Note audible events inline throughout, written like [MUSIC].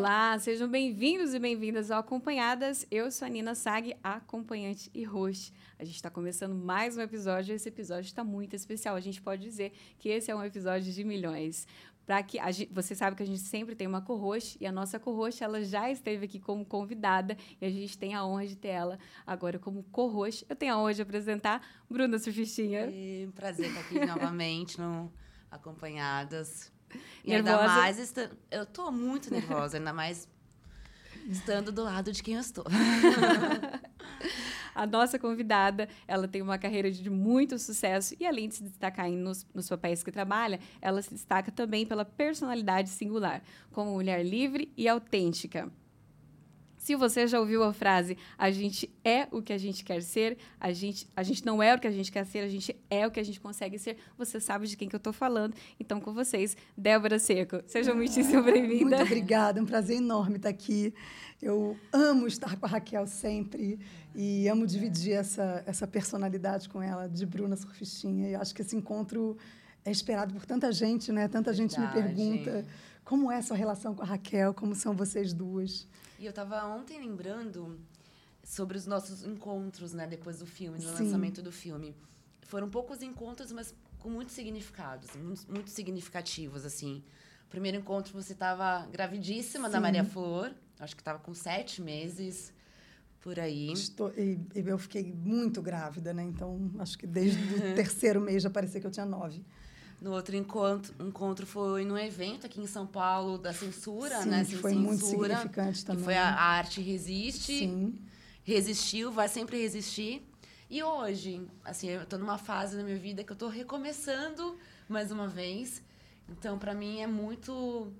Olá, sejam bem-vindos e bem-vindas ao Acompanhadas. Eu sou a Nina Sag, acompanhante e host. A gente está começando mais um episódio e esse episódio está muito especial. A gente pode dizer que esse é um episódio de milhões. Para que gente, você sabe que a gente sempre tem uma co-host e a nossa co-host ela já esteve aqui como convidada e a gente tem a honra de ter ela agora como co-host. Eu tenho a honra de apresentar Bruna Surfistinha. É um prazer estar aqui [LAUGHS] novamente no Acompanhadas. E nervosa. ainda mais, est... eu tô muito nervosa, ainda mais estando do lado de quem eu estou. [LAUGHS] a nossa convidada, ela tem uma carreira de muito sucesso e além de se destacar nos, nos papéis que trabalha, ela se destaca também pela personalidade singular, como mulher livre e autêntica. Se você já ouviu a frase a gente é o que a gente quer ser, a gente, a gente não é o que a gente quer ser, a gente é o que a gente consegue ser, você sabe de quem que eu estou falando. Então, com vocês, Débora Seco. Seja muitíssimo bem-vinda. Muito [LAUGHS] obrigada, é um prazer enorme estar aqui. Eu amo estar com a Raquel sempre e amo dividir essa, essa personalidade com ela, de Bruna Surfistinha. E acho que esse encontro é esperado por tanta gente, né? Tanta gente Verdade. me pergunta como é a sua relação com a Raquel, como são vocês duas. E eu estava ontem lembrando sobre os nossos encontros, né, depois do filme, do Sim. lançamento do filme. Foram poucos encontros, mas com muitos significados, muito, muito significativos, assim. O primeiro encontro você estava gravidíssima Sim. da Maria Flor, acho que estava com sete meses por aí. Estou, e, eu fiquei muito grávida, né? Então, acho que desde o [LAUGHS] terceiro mês já parecia que eu tinha nove. No outro encontro, encontro foi no evento aqui em São Paulo da censura, Sim, né? Que foi censura, muito significante também. Que foi a, a arte resiste. Sim. Resistiu, vai sempre resistir. E hoje, assim, eu estou numa fase da minha vida que eu estou recomeçando mais uma vez. Então, para mim é muito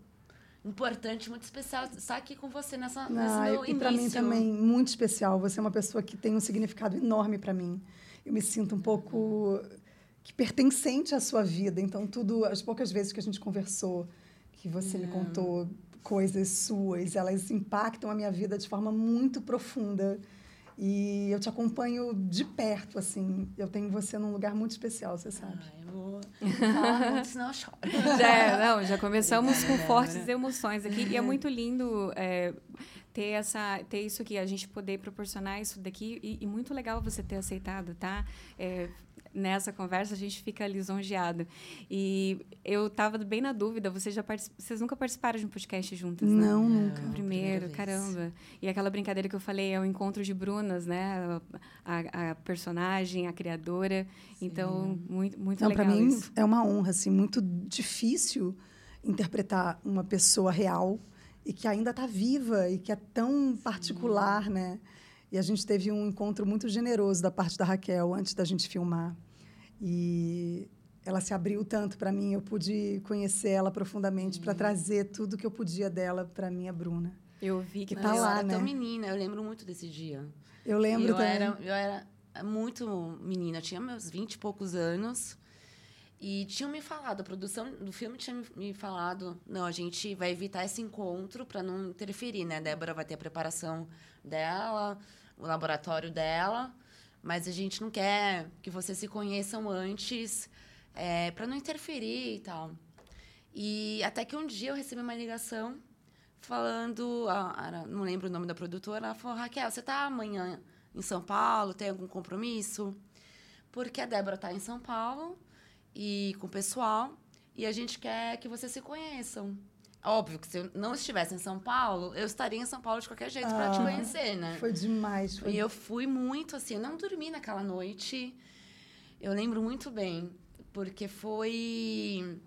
importante, muito especial estar aqui com você nessa, ah, nesse meu início. E para mim também muito especial. Você é uma pessoa que tem um significado enorme para mim. Eu me sinto um pouco que pertencente à sua vida. Então, tudo, as poucas vezes que a gente conversou, que você me contou coisas suas, elas impactam a minha vida de forma muito profunda. E eu te acompanho de perto, assim. Eu tenho você num lugar muito especial, você sabe. Ai, eu vou falar muito, senão eu choro. [LAUGHS] Já, é, não, já começamos com fortes emoções aqui. E é muito lindo é, ter, essa, ter isso aqui, a gente poder proporcionar isso daqui. E, e muito legal você ter aceitado, tá? É, nessa conversa a gente fica lisonjeado. E eu estava bem na dúvida, vocês já vocês nunca participaram de um podcast juntas, né? Não, nunca. Primeiro, caramba. E aquela brincadeira que eu falei é o encontro de Brunas, né? A, a personagem, a criadora. Sim. Então, muito, muito Não, legal. Para mim isso. é uma honra, assim, muito difícil interpretar uma pessoa real e que ainda está viva e que é tão particular, Sim. né? E a gente teve um encontro muito generoso da parte da Raquel antes da gente filmar. E ela se abriu tanto para mim, eu pude conhecer ela profundamente para trazer tudo que eu podia dela para minha Bruna. Eu vi que tá lá, era né? tão menina, eu lembro muito desse dia. Eu lembro eu também. Era, eu era muito menina, eu tinha meus vinte e poucos anos. E tinham me falado, a produção do filme tinha me falado, não, a gente vai evitar esse encontro para não interferir, né? A Débora vai ter a preparação dela, o laboratório dela, mas a gente não quer que vocês se conheçam antes é, para não interferir e tal. E até que um dia eu recebi uma ligação falando, não lembro o nome da produtora, ela falou, Raquel, você está amanhã em São Paulo, tem algum compromisso? Porque a Débora está em São Paulo e com o pessoal e a gente quer que vocês se conheçam. Óbvio que se eu não estivesse em São Paulo, eu estaria em São Paulo de qualquer jeito ah, para te conhecer, né? Foi demais. Foi... E eu fui muito assim, eu não dormi naquela noite. Eu lembro muito bem, porque foi.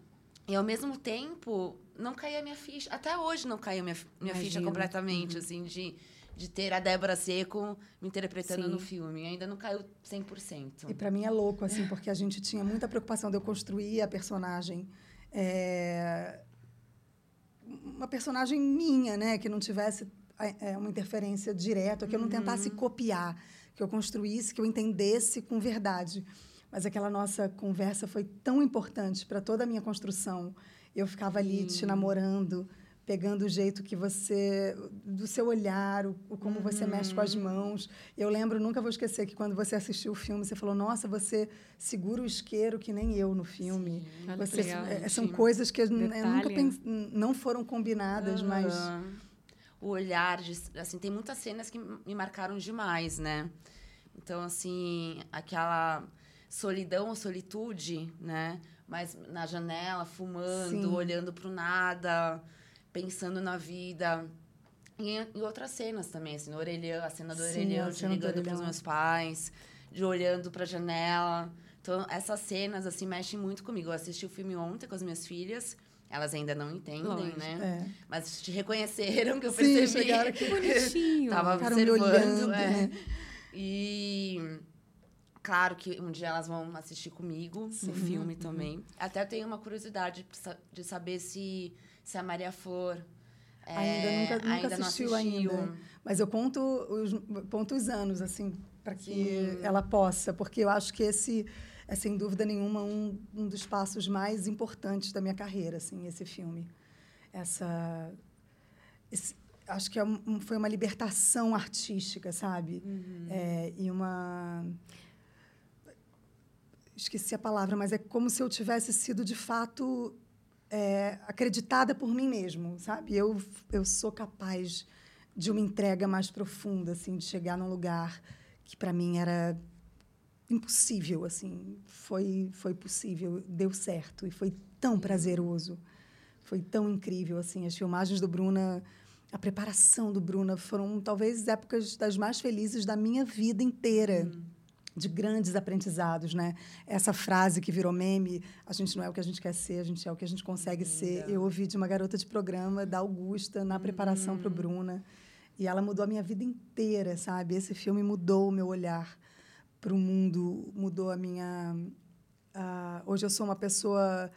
E ao mesmo tempo, não caía minha ficha. Até hoje não caiu minha, minha ficha completamente, uhum. assim, de, de ter a Débora Seco me interpretando Sim. no filme. Ainda não caiu 100%. E para mim é louco, assim, porque a gente tinha muita preocupação de eu construir a personagem. É uma personagem minha, né? Que não tivesse é, uma interferência direta, que eu não tentasse uhum. copiar, que eu construísse, que eu entendesse com verdade. Mas aquela nossa conversa foi tão importante para toda a minha construção. Eu ficava ali te namorando, pegando o jeito que você do seu olhar, o, o como uhum. você mexe com as uhum. mãos. Eu lembro, nunca vou esquecer que quando você assistiu o filme, você falou: "Nossa, você segura o isqueiro que nem eu no filme". Sim, você, legal, é, são coisas que Detalhe. nunca não foram combinadas, uhum. mas o olhar, de, assim, tem muitas cenas que me marcaram demais, né? Então, assim, aquela solidão ou solitude, né? Mas na janela, fumando, Sim. olhando para o nada, pensando na vida. E em, outras cenas também, assim, no orelhão, a cena do Sim, orelhão, de ligando para os meus pais, de olhando para a janela. Então, essas cenas, assim, mexem muito comigo. Eu assisti o filme ontem com as minhas filhas. Elas ainda não entendem, Lógico. né? É. Mas te reconheceram que eu Sim, percebi. chegaram aqui. [LAUGHS] Bonitinho. Tava observando. Olhando, é. né? E... Claro que um dia elas vão assistir comigo Sim. no filme uhum. também. Até tenho uma curiosidade de saber se, se a Maria Flor é, ainda nunca, nunca ainda assistiu, assistiu, ainda. Mas eu conto os, conto os anos, assim, para que Sim. ela possa, porque eu acho que esse é, sem dúvida nenhuma, um, um dos passos mais importantes da minha carreira, assim, esse filme. Essa... Esse, acho que é um, foi uma libertação artística, sabe? Uhum. É, e uma esqueci a palavra, mas é como se eu tivesse sido de fato é, acreditada por mim mesmo, sabe? Eu eu sou capaz de uma entrega mais profunda, assim, de chegar num lugar que para mim era impossível, assim, foi foi possível, deu certo e foi tão prazeroso, foi tão incrível, assim, as filmagens do Bruna, a preparação do Bruna foram talvez épocas das mais felizes da minha vida inteira. Hum de grandes aprendizados, né? Essa frase que virou meme, a gente não é o que a gente quer ser, a gente é o que a gente consegue ser. Eu ouvi de uma garota de programa da Augusta na preparação para o uhum. Bruna, e ela mudou a minha vida inteira, sabe? Esse filme mudou o meu olhar para o mundo, mudou a minha. Uh, hoje eu sou uma pessoa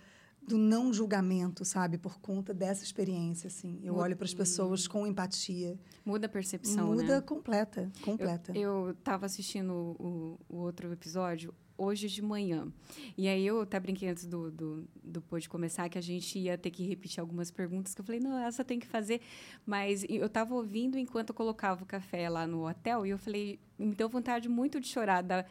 do não julgamento, sabe? Por conta dessa experiência, assim. Eu Muda, olho para as pessoas com empatia. Muda a percepção, Muda né? completa, completa. Eu estava assistindo o, o, outro episódio hoje de manhã. E aí eu até brinquei antes do, do, do pôde começar que a gente ia ter que repetir algumas perguntas que eu falei, não, essa tem que fazer. Mas eu estava ouvindo enquanto eu colocava o café lá no hotel e eu falei, me deu vontade muito de chorar da,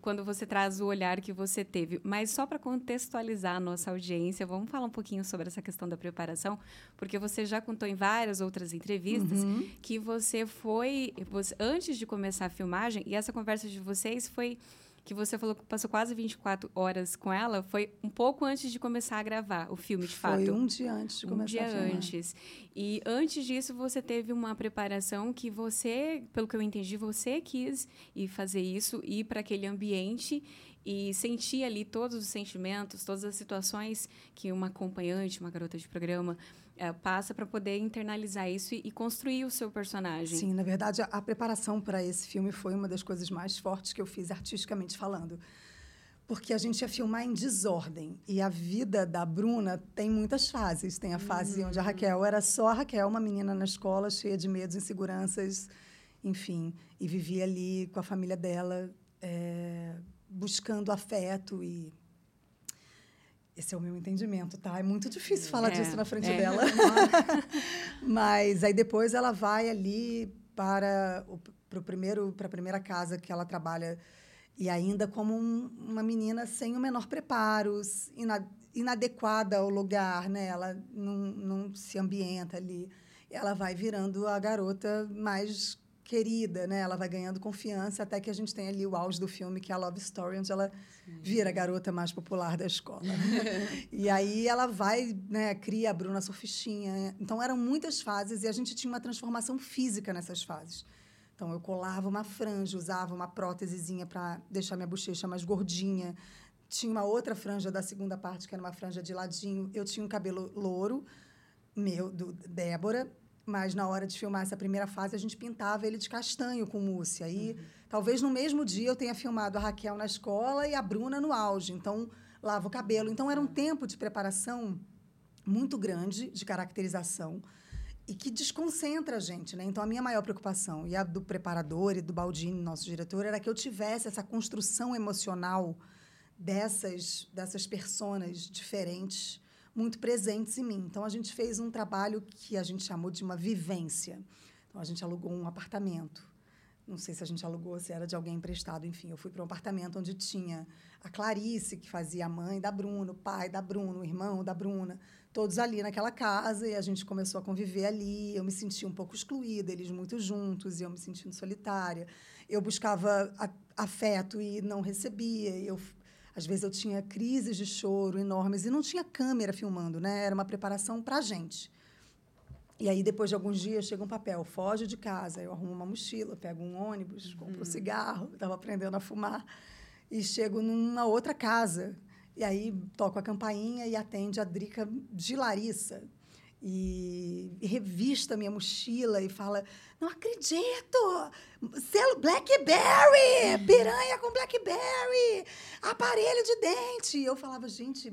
quando você traz o olhar que você teve. Mas só para contextualizar a nossa audiência, vamos falar um pouquinho sobre essa questão da preparação, porque você já contou em várias outras entrevistas uhum. que você foi, você, antes de começar a filmagem, e essa conversa de vocês foi que você falou que passou quase 24 horas com ela, foi um pouco antes de começar a gravar o filme, de fato. Foi um dia antes de um começar dia a filmar. antes. E antes disso, você teve uma preparação que você, pelo que eu entendi, você quis ir fazer isso, ir para aquele ambiente e sentir ali todos os sentimentos, todas as situações que uma acompanhante, uma garota de programa é, passa para poder internalizar isso e, e, construir o seu personagem. Sim, na verdade, a, a preparação para esse filme foi uma das coisas mais fortes que eu fiz artisticamente falando. Porque a gente ia filmar em desordem. E a vida da Bruna tem muitas fases. Tem a fase uhum. onde a Raquel era só a Raquel, uma menina na escola, cheia de medos, inseguranças, enfim. E vivia ali com a família dela, é, buscando afeto e esse é o meu entendimento, tá? É muito difícil falar é, disso na frente é. dela. [LAUGHS] Mas aí depois ela vai ali para o pro primeiro para a primeira casa que ela trabalha e ainda como um, uma menina sem o menor preparo, ina, inadequada ao lugar, né? Ela não, não se ambienta ali. Ela vai virando a garota mais querida, né? Ela vai ganhando confiança até que a gente tem ali o auge do filme, que é a Love Story, onde ela Sim. vira a garota mais popular da escola. [LAUGHS] e aí ela vai, né, cria a Bruna Surfistinha. Então eram muitas fases e a gente tinha uma transformação física nessas fases. Então eu colava uma franja, usava uma prótesezinha para deixar minha bochecha mais gordinha. Tinha uma outra franja da segunda parte, que era uma franja de ladinho. Eu tinha um cabelo louro, meu, do Débora, mas na hora de filmar essa primeira fase, a gente pintava ele de castanho com mousse. Aí, uhum. talvez no mesmo dia eu tenha filmado a Raquel na escola e a Bruna no auge. Então, lava o cabelo. Então, era um tempo de preparação muito grande, de caracterização, e que desconcentra a gente. Né? Então, a minha maior preocupação, e a do preparador e do Baldini, nosso diretor, era que eu tivesse essa construção emocional dessas, dessas personas diferentes muito presentes em mim. Então, a gente fez um trabalho que a gente chamou de uma vivência. Então, a gente alugou um apartamento não sei se a gente alugou, se era de alguém emprestado, enfim. Eu fui para um apartamento onde tinha a Clarice, que fazia a mãe da Bruna, o pai da Bruna, o irmão da Bruna, todos ali naquela casa, e a gente começou a conviver ali. Eu me sentia um pouco excluída, eles muito juntos, e eu me sentindo solitária. Eu buscava afeto e não recebia. Eu, às vezes eu tinha crises de choro enormes e não tinha câmera filmando, né? Era uma preparação para a gente. E aí, depois de alguns dias, chega um papel, foge de casa. Eu arrumo uma mochila, pego um ônibus, compro um uhum. cigarro, estava aprendendo a fumar, e chego numa outra casa. E aí, toco a campainha e atende a Drica de Larissa. E, revista minha mochila e fala: Não acredito! Selo Blackberry! Piranha com Blackberry! Aparelho de dente! Eu falava, gente,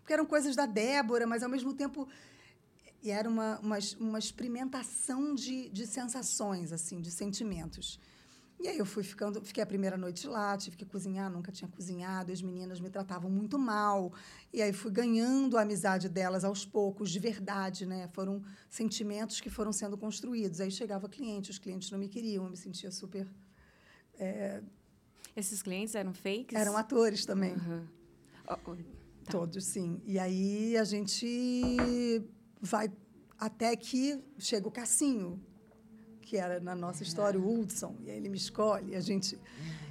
porque eram coisas da Débora, mas ao mesmo tempo e era uma, uma, uma experimentação de, de sensações, assim, de sentimentos. E aí eu fui ficando, fiquei a primeira noite lá, tive que cozinhar, nunca tinha cozinhado, as meninas me tratavam muito mal. E aí fui ganhando a amizade delas aos poucos, de verdade, né? Foram sentimentos que foram sendo construídos. Aí chegava cliente, os clientes não me queriam, eu me sentia super. É... Esses clientes eram fakes? Eram atores também. Uhum. Oh, oh, tá. Todos, sim. E aí a gente vai até que chega o Cassinho, que era na nossa história o Hudson, e aí ele me escolhe, e a gente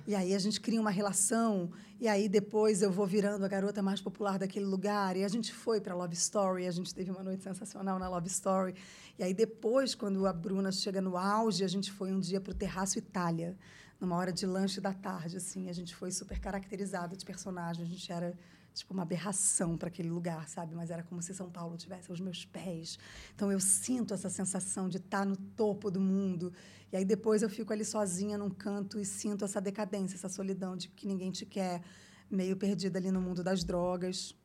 e aí a gente cria uma relação, e aí depois eu vou virando a garota mais popular daquele lugar, e a gente foi para Love Story, a gente teve uma noite sensacional na Love Story. E aí depois, quando a Bruna chega no auge, a gente foi um dia para o Terraço Itália, numa hora de lanche da tarde, assim, a gente foi super caracterizada de personagem, a gente era tipo uma aberração para aquele lugar, sabe? Mas era como se São Paulo tivesse aos meus pés. Então eu sinto essa sensação de estar tá no topo do mundo. E aí depois eu fico ali sozinha num canto e sinto essa decadência, essa solidão de que ninguém te quer, meio perdida ali no mundo das drogas.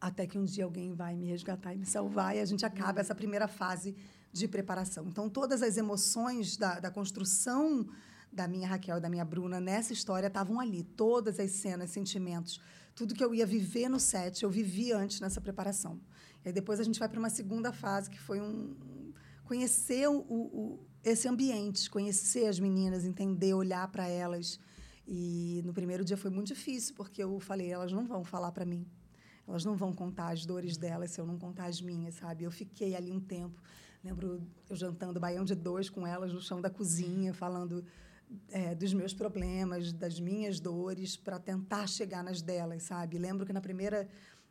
Até que um dia alguém vai me resgatar e me salvar e a gente acaba essa primeira fase de preparação. Então todas as emoções da, da construção da minha Raquel da minha Bruna nessa história estavam ali. Todas as cenas, sentimentos, tudo que eu ia viver no set, eu vivi antes nessa preparação. E depois a gente vai para uma segunda fase, que foi um conhecer o, o, esse ambiente, conhecer as meninas, entender, olhar para elas. E no primeiro dia foi muito difícil, porque eu falei, elas não vão falar para mim. Elas não vão contar as dores delas se eu não contar as minhas, sabe? Eu fiquei ali um tempo. Lembro eu jantando baião de dois com elas no chão da cozinha, falando é, dos meus problemas, das minhas dores, para tentar chegar nas delas, sabe? Lembro que na primeira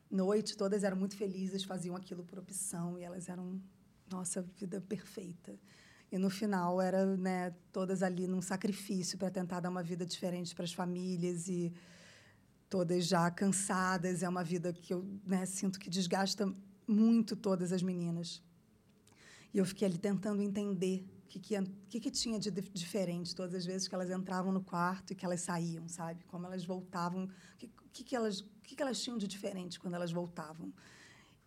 noite todas eram muito felizes, faziam aquilo por opção e elas eram nossa vida perfeita. E no final era, né, todas ali num sacrifício para tentar dar uma vida diferente para as famílias e todas já cansadas. É uma vida que eu né, sinto que desgasta muito todas as meninas. E eu fiquei ali tentando entender que, que, que, que tinha de diferente todas as vezes que elas entravam no quarto e que elas saíam, sabe? Como elas voltavam, o que, que, elas, que, que elas tinham de diferente quando elas voltavam.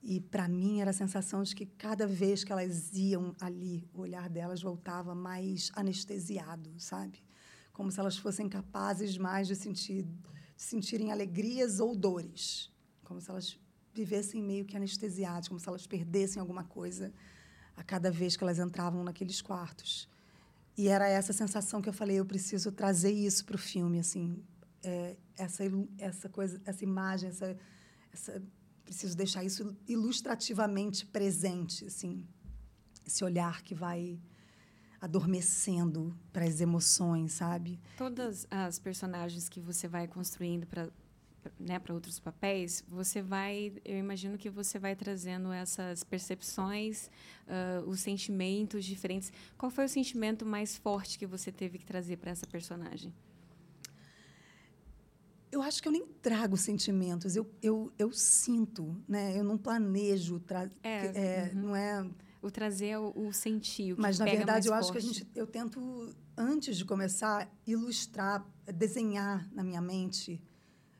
E, para mim, era a sensação de que cada vez que elas iam ali, o olhar delas voltava mais anestesiado, sabe? Como se elas fossem capazes mais de sentir de sentirem alegrias ou dores. Como se elas vivessem meio que anestesiadas, como se elas perdessem alguma coisa a cada vez que elas entravam naqueles quartos. E era essa sensação que eu falei, eu preciso trazer isso para o filme, assim, é, essa essa coisa, essa imagem, essa, essa preciso deixar isso ilustrativamente presente, assim, esse olhar que vai adormecendo para as emoções, sabe? Todas as personagens que você vai construindo para né, para outros papéis, você vai, eu imagino que você vai trazendo essas percepções, uh, os sentimentos diferentes. Qual foi o sentimento mais forte que você teve que trazer para essa personagem? Eu acho que eu nem trago sentimentos, eu, eu, eu sinto, né? Eu não planejo, tra é, é uhum. não é o trazer o, o sentir. O Mas na verdade eu forte. acho que a gente, eu tento antes de começar ilustrar, desenhar na minha mente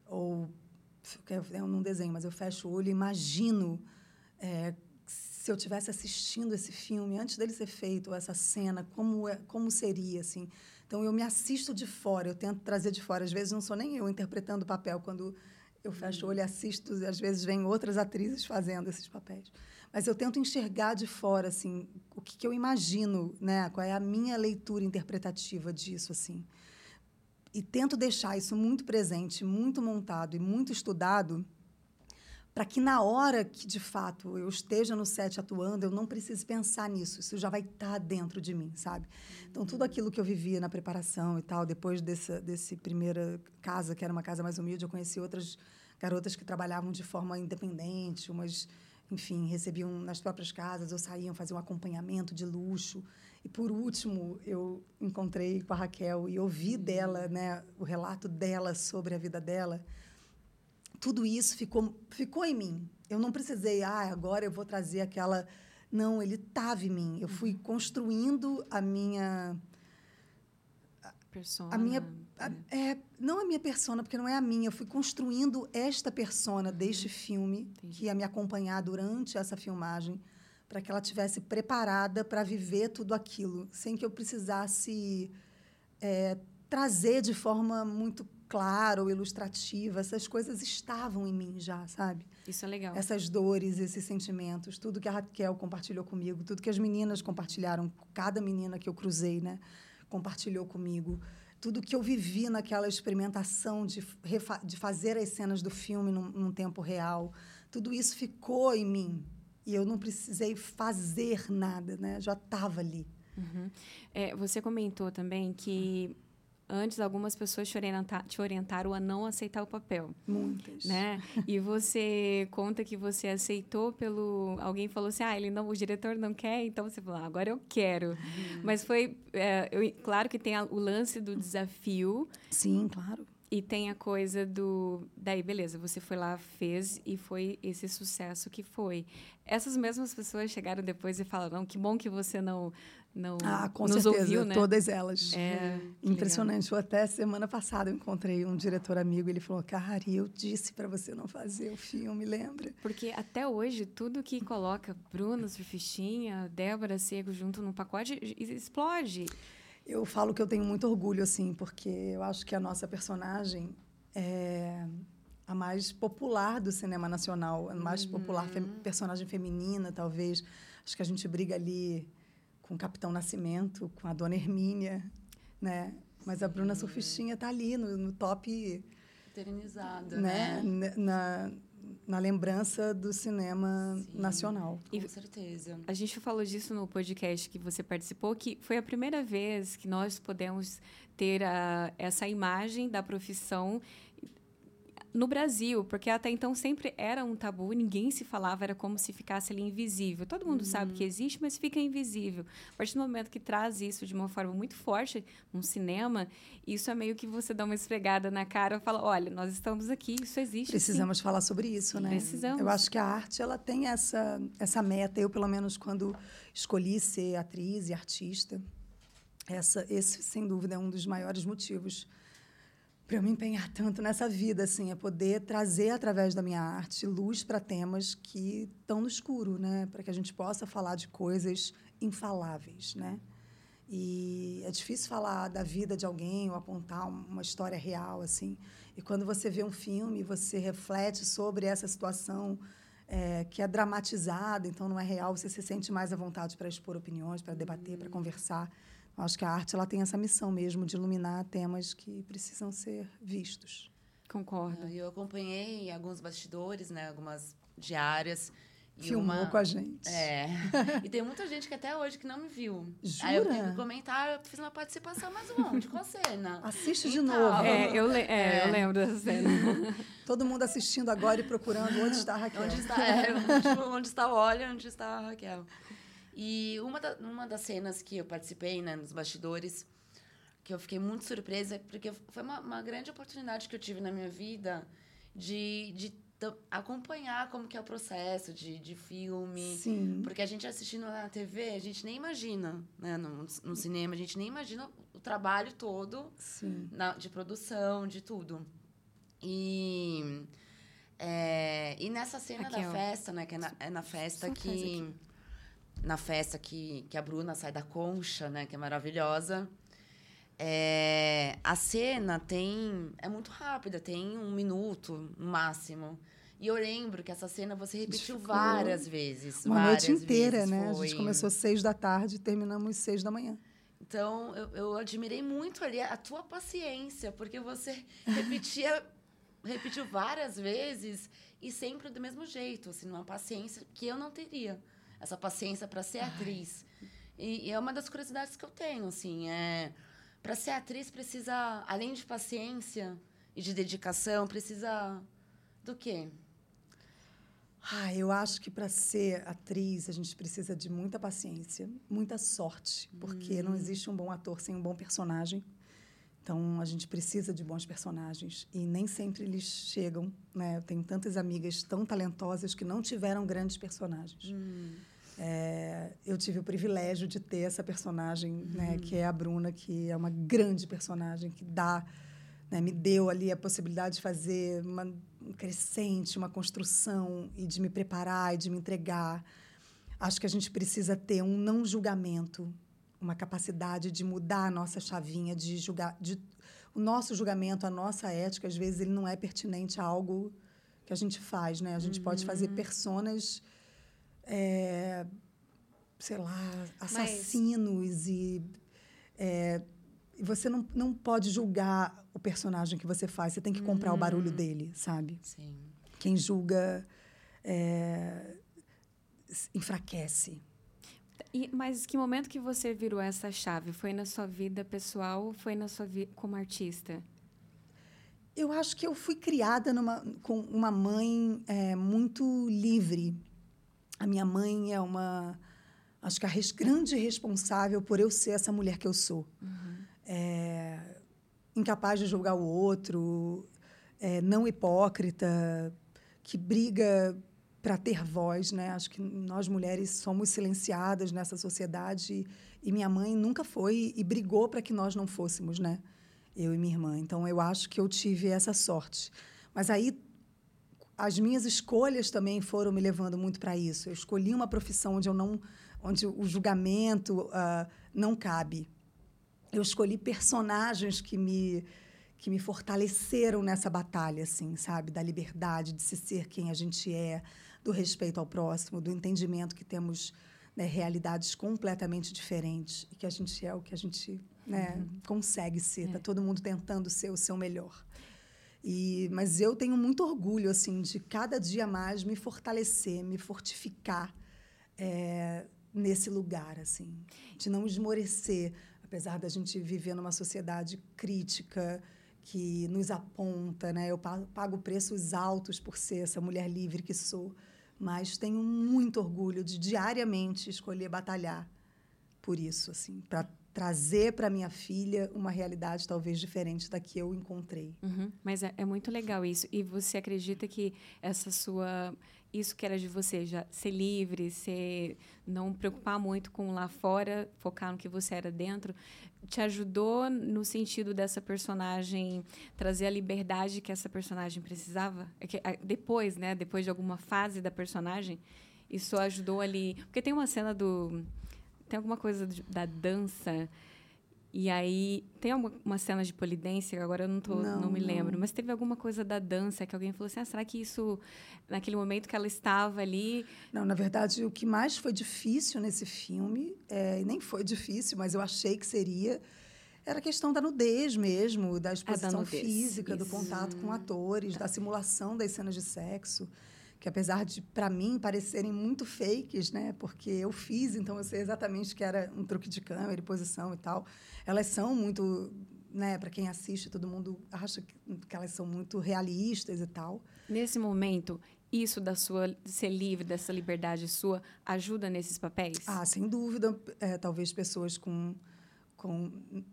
ou eu não desenho, mas eu fecho o olho e imagino é, se eu tivesse assistindo esse filme antes dele ser feito, essa cena, como é, como seria assim. Então eu me assisto de fora, eu tento trazer de fora. Às vezes não sou nem eu interpretando o papel quando Eu fecho o olho e assisto, às vezes vem outras atrizes fazendo esses papéis. Mas eu tento enxergar de fora, assim, o que, que eu imagino, né? Qual é a minha leitura interpretativa disso, assim. E tento deixar isso muito presente, muito montado e muito estudado, para que na hora que de fato eu esteja no set atuando, eu não precise pensar nisso. Isso já vai estar tá dentro de mim, sabe? Então tudo aquilo que eu vivia na preparação e tal, depois desse desse primeira casa que era uma casa mais humilde, eu conheci outras garotas que trabalhavam de forma independente, umas enfim, recebiam nas próprias casas, ou saíam fazer um acompanhamento de luxo. E por último, eu encontrei com a Raquel e ouvi dela, né, o relato dela sobre a vida dela. Tudo isso ficou ficou em mim. Eu não precisei, ah, agora eu vou trazer aquela não, ele estava em mim. Eu fui construindo a minha persona. A minha a, é, não a minha persona, porque não é a minha. Eu fui construindo esta persona deste uhum. filme, Entendi. que ia me acompanhar durante essa filmagem, para que ela tivesse preparada para viver tudo aquilo, sem que eu precisasse é, trazer de forma muito clara ou ilustrativa. Essas coisas estavam em mim já, sabe? Isso é legal. Essas dores, esses sentimentos, tudo que a Raquel compartilhou comigo, tudo que as meninas compartilharam, cada menina que eu cruzei, né, compartilhou comigo tudo que eu vivi naquela experimentação de, de fazer as cenas do filme num, num, tempo real, tudo isso ficou em mim. E eu não precisei fazer nada, né? Já estava ali. Uhum. É, você comentou também que antes algumas pessoas te, orienta te orientaram a não aceitar o papel. Muitas. Né? E você conta que você aceitou pelo... Alguém falou assim, ah, ele não, o diretor não quer, então você falou, ah, agora eu quero. Uhum. Mas foi... É, eu, claro que tem a, o lance do desafio. Sim, claro. E tem a coisa do. Daí, beleza, você foi lá, fez e foi esse sucesso que foi. Essas mesmas pessoas chegaram depois e falaram: que bom que você não, não ah, com nos certeza, ouviu, né? todas elas. É, Impressionante. Eu até semana passada eu encontrei um diretor amigo, ele falou: "Cara, eu disse para você não fazer o filme, lembra?" Porque até hoje tudo que coloca Bruna Surfistinha, Débora Cego junto num pacote explode. Eu falo que eu tenho muito orgulho, assim, porque eu acho que a nossa personagem é a mais popular do cinema nacional, a mais uhum. popular fe personagem feminina, talvez. Acho que a gente briga ali com o Capitão Nascimento, com a Dona Hermínia, né? Mas a Bruna Surfistinha está ali no, no top... Eternizada, né? né? Na, na lembrança do cinema Sim, nacional. Com e certeza. A gente falou disso no podcast que você participou, que foi a primeira vez que nós podemos ter a, essa imagem da profissão no Brasil, porque até então sempre era um tabu, ninguém se falava, era como se ficasse ali invisível. Todo mundo uhum. sabe que existe, mas fica invisível. A partir do momento que traz isso de uma forma muito forte num cinema, isso é meio que você dá uma esfregada na cara e fala: olha, nós estamos aqui, isso existe. Precisamos sim. falar sobre isso, né? Precisamos. Eu acho que a arte ela tem essa, essa meta. Eu, pelo menos, quando escolhi ser atriz e artista, essa, esse, sem dúvida, é um dos maiores motivos para eu me empenhar tanto nessa vida, assim, é poder trazer através da minha arte luz para temas que estão no escuro, né? Para que a gente possa falar de coisas infaláveis, né? E é difícil falar da vida de alguém ou apontar uma história real, assim. E quando você vê um filme, você reflete sobre essa situação é, que é dramatizada, então não é real, você se sente mais à vontade para expor opiniões, para debater, para conversar. Acho que a arte ela tem essa missão mesmo de iluminar temas que precisam ser vistos. Concordo. Ah, eu acompanhei alguns bastidores, né, algumas diárias. Filmou uma... com a gente. É. [LAUGHS] e tem muita gente que até hoje que não me viu. Jura? Aí eu tenho que comentar, eu fiz uma participação, mas onde? Qual cena? Assiste de então, novo. É, eu, le é, é. eu lembro dessa cena. [LAUGHS] Todo mundo assistindo agora e procurando onde está a Raquel. Onde está, é, onde, onde está o Olha, onde está a Raquel. E uma, da, uma das cenas que eu participei, né, nos bastidores, que eu fiquei muito surpresa, porque foi uma, uma grande oportunidade que eu tive na minha vida de, de acompanhar como que é o processo de, de filme. Sim. Porque a gente assistindo na TV, a gente nem imagina, né? No, no cinema, a gente nem imagina o trabalho todo na, de produção, de tudo. E, é, e nessa cena Aqui, da ó. festa, né? Que é na, é na festa que na festa que, que a Bruna sai da concha, né? Que é maravilhosa. É, a cena tem. É muito rápida, tem um minuto no máximo. E eu lembro que essa cena você repetiu várias vezes. Uma várias noite inteira, né? A foi. gente começou às seis da tarde e terminamos às seis da manhã. Então, eu, eu admirei muito ali a tua paciência, porque você [LAUGHS] repetia, repetiu várias vezes e sempre do mesmo jeito, assim, uma paciência que eu não teria. Essa paciência para ser atriz. E, e é uma das curiosidades que eu tenho, assim, é para ser atriz precisa, além de paciência e de dedicação, precisa do quê? Ah, eu acho que para ser atriz a gente precisa de muita paciência, muita sorte, porque não existe um bom ator sem um bom personagem. Então a gente precisa de bons personagens e nem sempre eles chegam, né? Eu tenho tantas amigas tão talentosas que não tiveram grandes personagens. É, eu tive o privilégio de ter essa personagem, né, que é a Bruna, que é uma grande personagem que dá, né, me deu ali a possibilidade de fazer uma um crescente, uma construção e de me preparar e de me entregar. Acho que a gente precisa ter um não julgamento, uma capacidade de mudar a nossa chavinha, de julgar, de, o nosso julgamento, a nossa ética, às vezes ele não é pertinente a algo que a gente faz, né? A gente pode fazer personas é, sei lá, assassinos e é, você não, não pode julgar o personagem que você faz, você tem que comprar o barulho dele, sabe? Sim. Quem julga é, enfraquece. E, mas que momento que você virou essa chave? Foi na sua vida pessoal ou foi na sua vida como artista? Eu acho que eu fui criada numa, com uma mãe é, muito livre. A minha mãe é uma, acho que a res- grande responsável por eu ser essa mulher que eu sou. É, incapaz de julgar o outro, é, não hipócrita, que briga para ter voz, né? Acho que nós mulheres somos silenciadas nessa sociedade e minha mãe nunca foi e brigou para que nós não fôssemos, né? Eu e minha irmã. Então eu acho que eu tive essa sorte. Mas aí as minhas escolhas também foram me levando muito para isso. Eu escolhi uma profissão onde eu não, onde o julgamento ah, não cabe. Eu escolhi personagens que me que me fortaleceram nessa batalha, assim, sabe, da liberdade de se ser quem a gente é, do respeito ao próximo, do entendimento que temos né, realidades completamente diferentes e que a gente é o que a gente né, consegue ser. Está todo mundo tentando ser o seu melhor. E, mas eu tenho muito orgulho assim de cada dia mais me fortalecer, me fortificar é, nesse lugar assim, de não esmorecer, apesar da gente viver numa sociedade crítica que nos aponta, né? Eu pa- pago preços altos por ser essa mulher livre que sou, mas tenho muito orgulho de diariamente escolher batalhar por isso, assim, para trazer para minha filha uma realidade talvez diferente da que eu encontrei. Uhum, Mas é, é muito legal isso. E você acredita que essa sua. Isso que era de você, já ser livre, ser, não preocupar muito com lá fora, focar no que você era dentro, te ajudou no sentido dessa personagem trazer a liberdade que essa personagem precisava? É ah, depois, né? Depois de alguma fase da personagem, isso ajudou ali. Porque tem uma cena do. Tem alguma coisa da dança. E aí, tem alguma, uma cena de polidência, agora eu não, tô, não, Não, me lembro, não. mas teve alguma coisa da dança que alguém falou assim: ah, será que isso, naquele momento que ela estava ali. Não, na verdade, o que mais foi difícil nesse filme, é, e nem foi difícil, mas eu achei que seria, era a questão da nudez mesmo, da exposição nudez, física, do isso. contato com atores, da simulação das cenas de sexo, que apesar de, para mim, parecerem muito fakes, né? Porque eu fiz, então eu sei exatamente que era um truque de câmera posição e tal. Elas são muito, né? Para quem assiste, todo mundo acha que, que elas são muito realistas e tal. Nesse momento, isso da sua ser livre, dessa liberdade sua, ajuda nesses papéis? Ah, sem dúvida. É, talvez pessoas com, com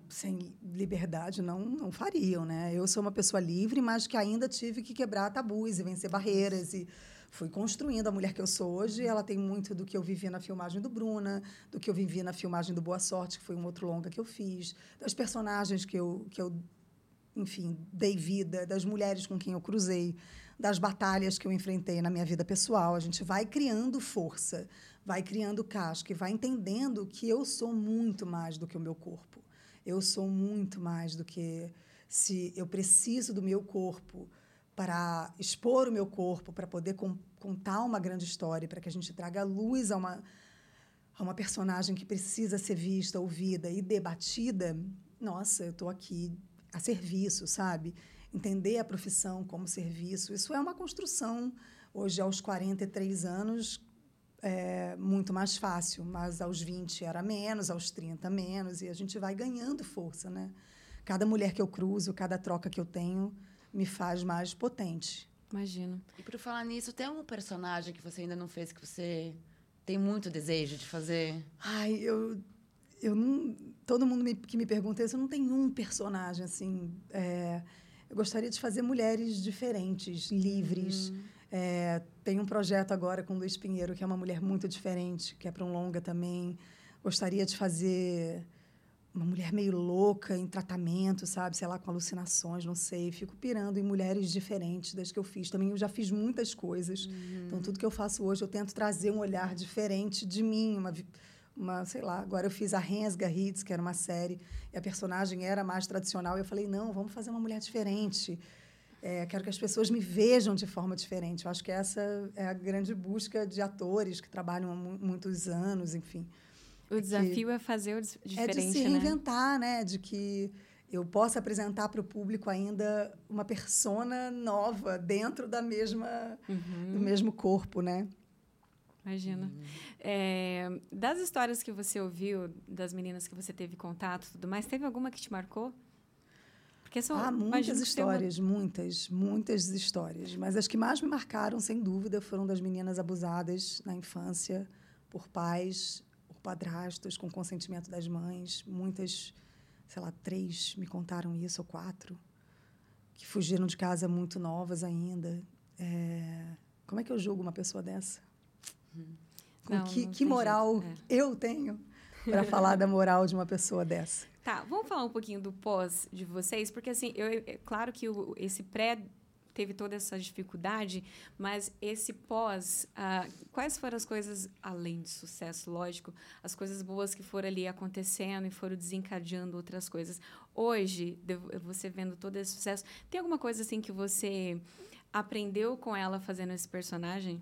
sem liberdade não, não fariam, né? Eu sou uma pessoa livre, mas que ainda tive que quebrar tabus e vencer barreiras e fui construindo a mulher que eu sou hoje. Ela tem muito do que eu vivi na filmagem do Bruna, do que eu vivi na filmagem do Boa Sorte, que foi um outro longa que eu fiz, das personagens que eu, que eu enfim, dei vida, das mulheres com quem eu cruzei, das batalhas que eu enfrentei na minha vida pessoal. A gente vai criando força, vai criando casca e vai entendendo que eu sou muito mais do que o meu corpo. Eu sou muito mais do que se eu preciso do meu corpo para expor o meu corpo, para poder com, contar uma grande história, para que a gente traga luz a uma, a uma personagem que precisa ser vista, ouvida e debatida. Nossa, eu estou aqui a serviço, sabe? Entender a profissão como serviço. Isso é uma construção, hoje, aos 43 anos, é muito mais fácil, mas aos 20 era menos, aos 30 menos, e a gente vai ganhando força, né? Cada mulher que eu cruzo, cada troca que eu tenho, me faz mais potente. Imagino. E por falar nisso, tem algum personagem que você ainda não fez que você tem muito desejo de fazer? Ai, eu. eu não, todo mundo me, que me pergunta isso, eu não tenho um personagem assim. É, eu gostaria de fazer mulheres diferentes, livres. Uhum. É, tem um projeto agora com o Luiz Pinheiro, que é uma mulher muito diferente, que é para um longa também. Gostaria de fazer uma mulher meio louca em tratamento, sabe? Sei lá, com alucinações, não sei. Fico pirando em mulheres diferentes das que eu fiz. Também eu já fiz muitas coisas. Uhum. Então, tudo que eu faço hoje, eu tento trazer um olhar diferente de mim. Uma, uma sei lá, agora eu fiz a Rensga Hits, que era uma série, e a personagem era mais tradicional. E eu falei, não, vamos fazer uma mulher diferente. É, quero que as pessoas me vejam de forma diferente. Eu acho que essa é a grande busca de atores que trabalham há muitos anos, enfim. O desafio é fazer o diferente, É de se né? reinventar, né? né? De que eu possa apresentar para o público ainda uma persona nova dentro da mesma uhum. do mesmo corpo, né? Imagina. Uhum. É, das histórias que você ouviu, das meninas que você teve contato, tudo mais, teve alguma que te marcou? Porque são ah, muitas histórias, uma... muitas, muitas histórias. Mas as que mais me marcaram, sem dúvida, foram das meninas abusadas na infância por pais padrastos com consentimento das mães. Muitas, sei lá, três me contaram isso, ou quatro, que fugiram de casa muito novas ainda. É... Como é que eu julgo uma pessoa dessa? Não, que, não que moral é. eu tenho para falar da moral de uma pessoa dessa? Tá, vamos falar um pouquinho do pós de vocês, porque assim, eu, é claro que o, esse pré teve toda essa dificuldade, mas esse pós, ah, quais foram as coisas, além de sucesso, lógico, as coisas boas que foram ali acontecendo e foram desencadeando outras coisas? Hoje, você vendo todo esse sucesso, tem alguma coisa assim que você aprendeu com ela fazendo esse personagem?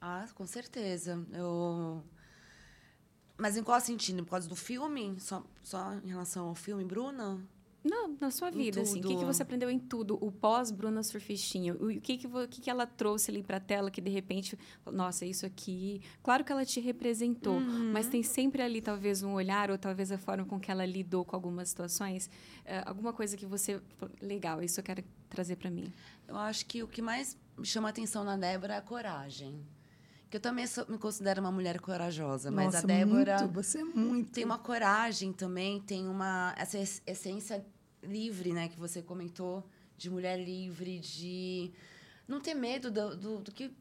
Ah, com certeza. Eu... Mas em qual sentido? Por causa do filme? Só, só em relação ao filme, Bruna? Não, na sua vida, assim. O que, que você aprendeu em tudo? O pós-Bruna Surfistinha. O que, que, que, que ela trouxe ali para a tela que, de repente, nossa, isso aqui... Claro que ela te representou, uhum. mas tem sempre ali, talvez, um olhar ou talvez a forma com que ela lidou com algumas situações. Uh, alguma coisa que você... Legal, isso eu quero trazer para mim. Eu acho que o que mais me chama a atenção na Débora é a coragem. Que eu também sou, me considero uma mulher corajosa, mas a Débora. Muito, você é muito. Tem uma coragem também, tem uma. Essa essência livre, né, que você comentou, de mulher livre, de não ter medo do, do, do que.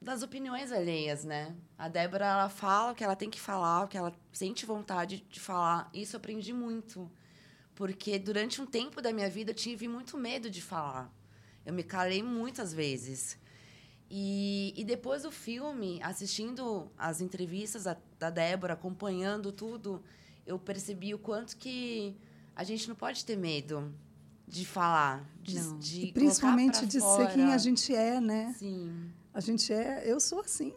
das opiniões alheias, né? A Débora, ela fala o que ela tem que falar, o que ela sente vontade de falar. Isso eu aprendi muito. Porque durante um tempo da minha vida eu tive muito medo de falar. Eu me calei muitas vezes. E, e depois do filme, assistindo as entrevistas da, da Débora, acompanhando tudo, eu percebi o quanto que a gente não pode ter medo de falar, de, não. de e principalmente de fora. ser quem a gente é, né? Sim. A gente é, eu sou assim.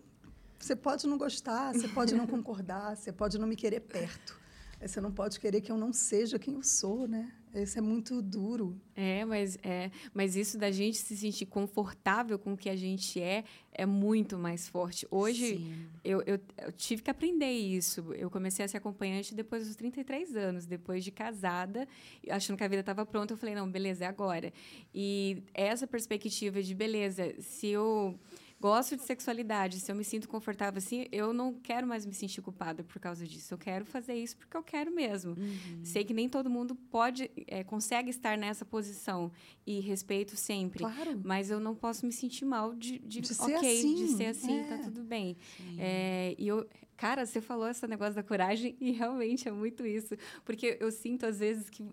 Você pode não gostar, você pode não concordar, você pode não me querer perto. Você não pode querer que eu não seja quem eu sou, né? Isso é muito duro. É, mas é, mas isso da gente se sentir confortável com o que a gente é é muito mais forte. Hoje eu, eu, eu, tive que aprender isso. Eu comecei a ser acompanhante depois dos 33 anos, depois de casada, achando que a vida estava pronta, eu falei, não, beleza, é agora. E essa perspectiva de beleza, se eu gosto de sexualidade, se eu me sinto confortável assim, eu não quero mais me sentir culpada por causa disso. Eu quero fazer isso porque eu quero mesmo. Uhum. Sei que nem todo mundo pode, é, consegue estar nessa posição e respeito sempre. Claro. Mas eu não posso me sentir mal de, de, de ser assim. de ser assim, tá é. tá tudo bem. É, e eu, cara, você falou esse negócio da coragem [LAUGHS] e realmente é muito isso, porque eu sinto às vezes que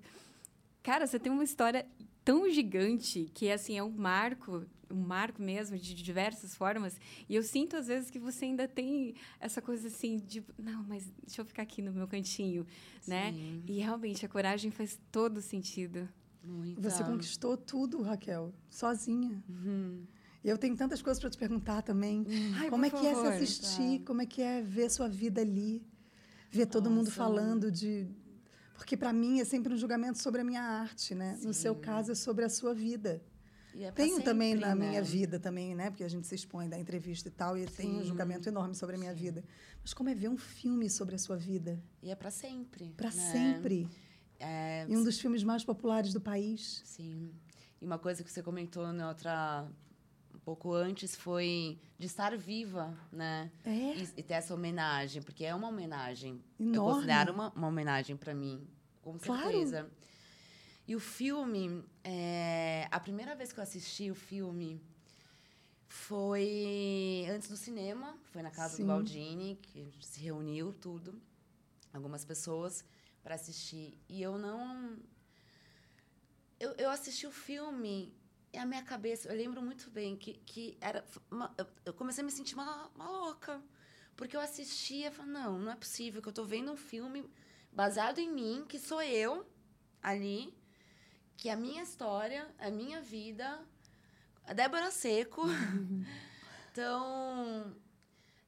Cara, você tem uma história tão gigante que assim é um marco um marco mesmo de diversas formas e eu sinto às vezes que você ainda tem essa coisa assim de não mas deixa eu ficar aqui no meu cantinho né? Sim. né e realmente a coragem faz todo sentido Muito. você conquistou tudo Raquel sozinha uhum. E eu tenho tantas coisas para te perguntar também. Ai, como é que favor, é se assistir? Tá. Como é que é ver sua vida ali? Ver todo Nossa. mundo falando de. Porque para mim é sempre um julgamento sobre a minha arte, né? Sim. No seu caso é sobre a sua vida. É Tenho sempre, também na né? minha vida também, né? Porque a gente se expõe da entrevista e tal, e Sim. tem um julgamento enorme sobre a minha Sim. vida. Mas como é ver um filme sobre a sua vida? E é para sempre. Para né? sempre. É... E um dos filmes mais populares do país. Sim. E uma coisa que você comentou na outra pouco antes foi de estar viva, né? É. E, e ter essa homenagem, porque é uma homenagem. Enorme. Eu considero uma, uma homenagem para mim, com certeza. Claro. E o filme, é, a primeira vez que eu assisti o filme foi antes do cinema, foi na casa Sim. do Baldini, que se reuniu tudo, algumas pessoas para assistir. E eu não eu, eu assisti o filme e a minha cabeça, eu lembro muito bem que, que era. Uma, eu comecei a me sentir uma, uma louca. Porque eu assistia e falava, não, não é possível que eu estou vendo um filme baseado em mim, que sou eu ali, que é a minha história, a minha vida, a Débora Seco. [LAUGHS] então.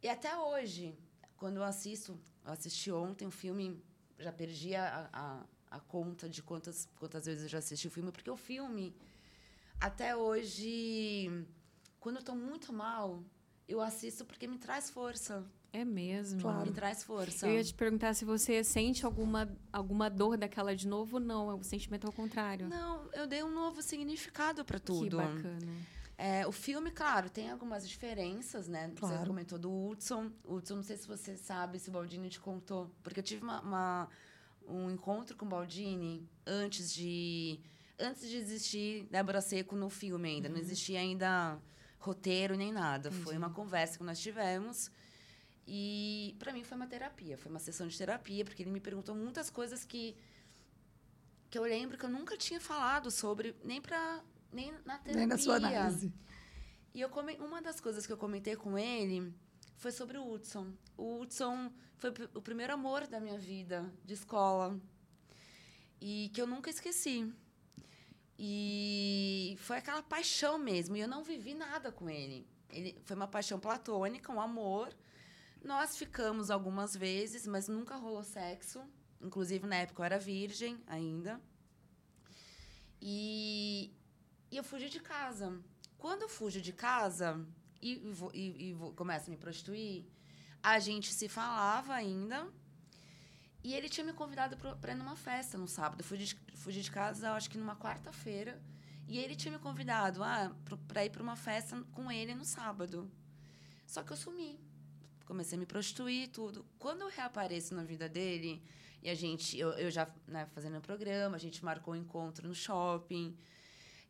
E até hoje, quando eu assisto, eu assisti ontem um filme, já perdi a, a, a conta de quantas, quantas vezes eu já assisti o filme, porque o filme até hoje, quando eu tô muito mal, eu assisto porque me traz força. É mesmo? Claro. Me traz força. Eu ia te perguntar se você sente alguma, alguma dor daquela de novo ou não. É o sentimento ao contrário. Não, eu dei um novo significado para tudo. Que bacana. É, o filme, claro, tem algumas diferenças, né? Claro. Você comentou do Hudson. Hudson, não sei se você sabe, se o Baldini te contou. Porque eu tive uma, uma um encontro com o Baldini antes de antes de existir Débora Seco no filme ainda. Uhum. Não existia ainda roteiro nem nada. Entendi. Foi uma conversa que nós tivemos. E para mim foi uma terapia, foi uma sessão de terapia, porque ele me perguntou muitas coisas que que eu lembro que eu nunca tinha falado sobre, nem para nem na terapia. Nem na sua análise. E eu come, uma das coisas que eu comentei com ele foi sobre o Hudson. O Hudson foi o primeiro amor da minha vida de escola e que eu nunca esqueci. E foi aquela paixão mesmo. E eu não vivi nada com ele. Ele foi uma paixão platônica, um amor. Nós ficamos algumas vezes, mas nunca rolou sexo. Inclusive, na época eu era virgem ainda. E, e eu fugi de casa. Quando eu fujo de casa e, e, e, e começo a me prostituir, a gente se falava ainda e ele tinha me convidado para ir numa festa no sábado. Eu fui de, fui de casa, acho que numa quarta-feira. E ele tinha me convidado ah, para ir para uma festa com ele no sábado. Só que eu sumi. Comecei a me prostituir tudo. Quando eu reapareço na vida dele, e a gente, eu, eu já né, fazendo o programa, a gente marcou um encontro no shopping.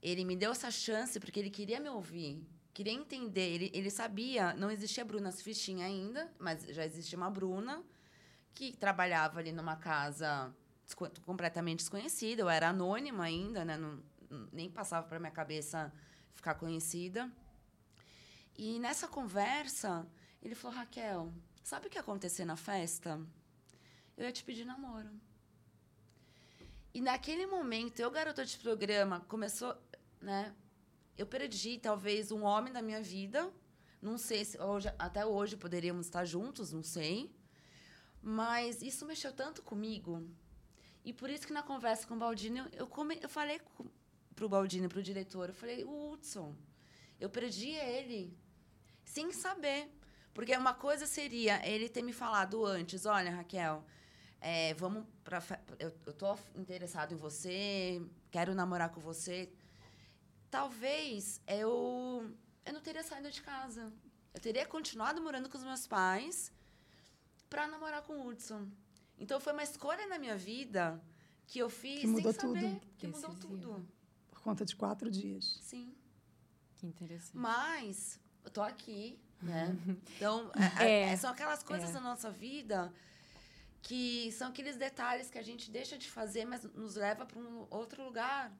Ele me deu essa chance porque ele queria me ouvir, queria entender. Ele, ele sabia, não existia Bruna Fichinha ainda, mas já existia uma Bruna que trabalhava ali numa casa completamente desconhecida, eu era anônima ainda, né? Não, nem passava para minha cabeça ficar conhecida. E nessa conversa, ele falou: Raquel, sabe o que ia acontecer na festa? Eu ia te pedir namoro. E naquele momento, eu, garota de programa, começou, né? Eu perdi talvez um homem da minha vida. Não sei se hoje, até hoje poderíamos estar juntos, não sei. Mas isso mexeu tanto comigo. E por isso que na conversa com o Baldini, eu, come, eu falei para o Baldini, para o diretor, eu falei, o Hudson, eu perdi ele sem saber. Porque uma coisa seria ele ter me falado antes, olha, Raquel, é, vamos para eu, eu tô interessado em você, quero namorar com você. Talvez eu eu não teria saído de casa. Eu teria continuado morando com os meus pais para namorar com o Hudson. Então foi uma escolha na minha vida que eu fiz que mudou sem saber, tudo. que mudou tudo. Por conta de quatro dias. Sim. Que interessante. Mas eu tô aqui, né? [LAUGHS] Então, é, é, são aquelas coisas é. da nossa vida que são aqueles detalhes que a gente deixa de fazer, mas nos leva para um outro lugar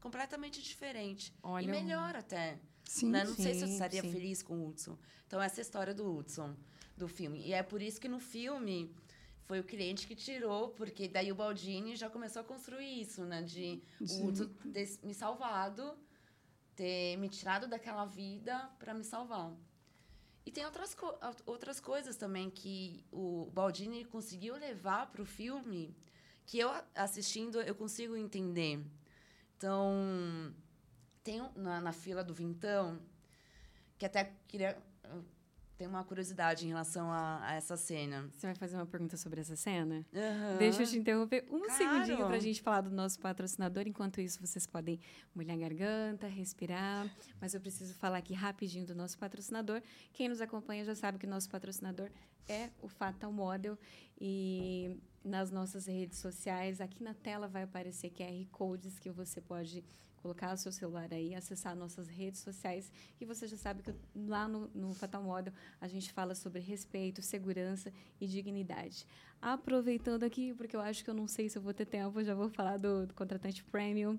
completamente diferente. Olha, e melhor até. Sim, né? Não sim, sei se eu estaria sim. feliz com o Hudson. Então, essa é a história do Hudson, do filme. E é por isso que no filme foi o cliente que tirou, porque daí o Baldini já começou a construir isso, né? De De- o Hudson ter me salvado, ter me tirado daquela vida para me salvar. E tem outras, co- outras coisas também que o Baldini conseguiu levar para o filme que eu assistindo eu consigo entender. Então, tem na, na fila do Vintão, que até queria. Tenho uma curiosidade em relação a, a essa cena. Você vai fazer uma pergunta sobre essa cena? Aham. Deixa eu te interromper um Claro. segundinho para a gente falar do nosso patrocinador. Enquanto isso, vocês podem molhar a garganta, respirar. Mas eu preciso falar aqui rapidinho do nosso patrocinador. Quem nos acompanha já sabe que o nosso patrocinador é o Fatal Model. E nas nossas redes sociais, aqui na tela vai aparecer QR Codes que você pode colocar o seu celular aí, acessar nossas redes sociais. E você já sabe que lá no, no Fatal Model a gente fala sobre respeito, segurança e dignidade. Aproveitando aqui, porque eu acho que eu não sei se eu vou ter tempo, já vou falar do, do contratante premium.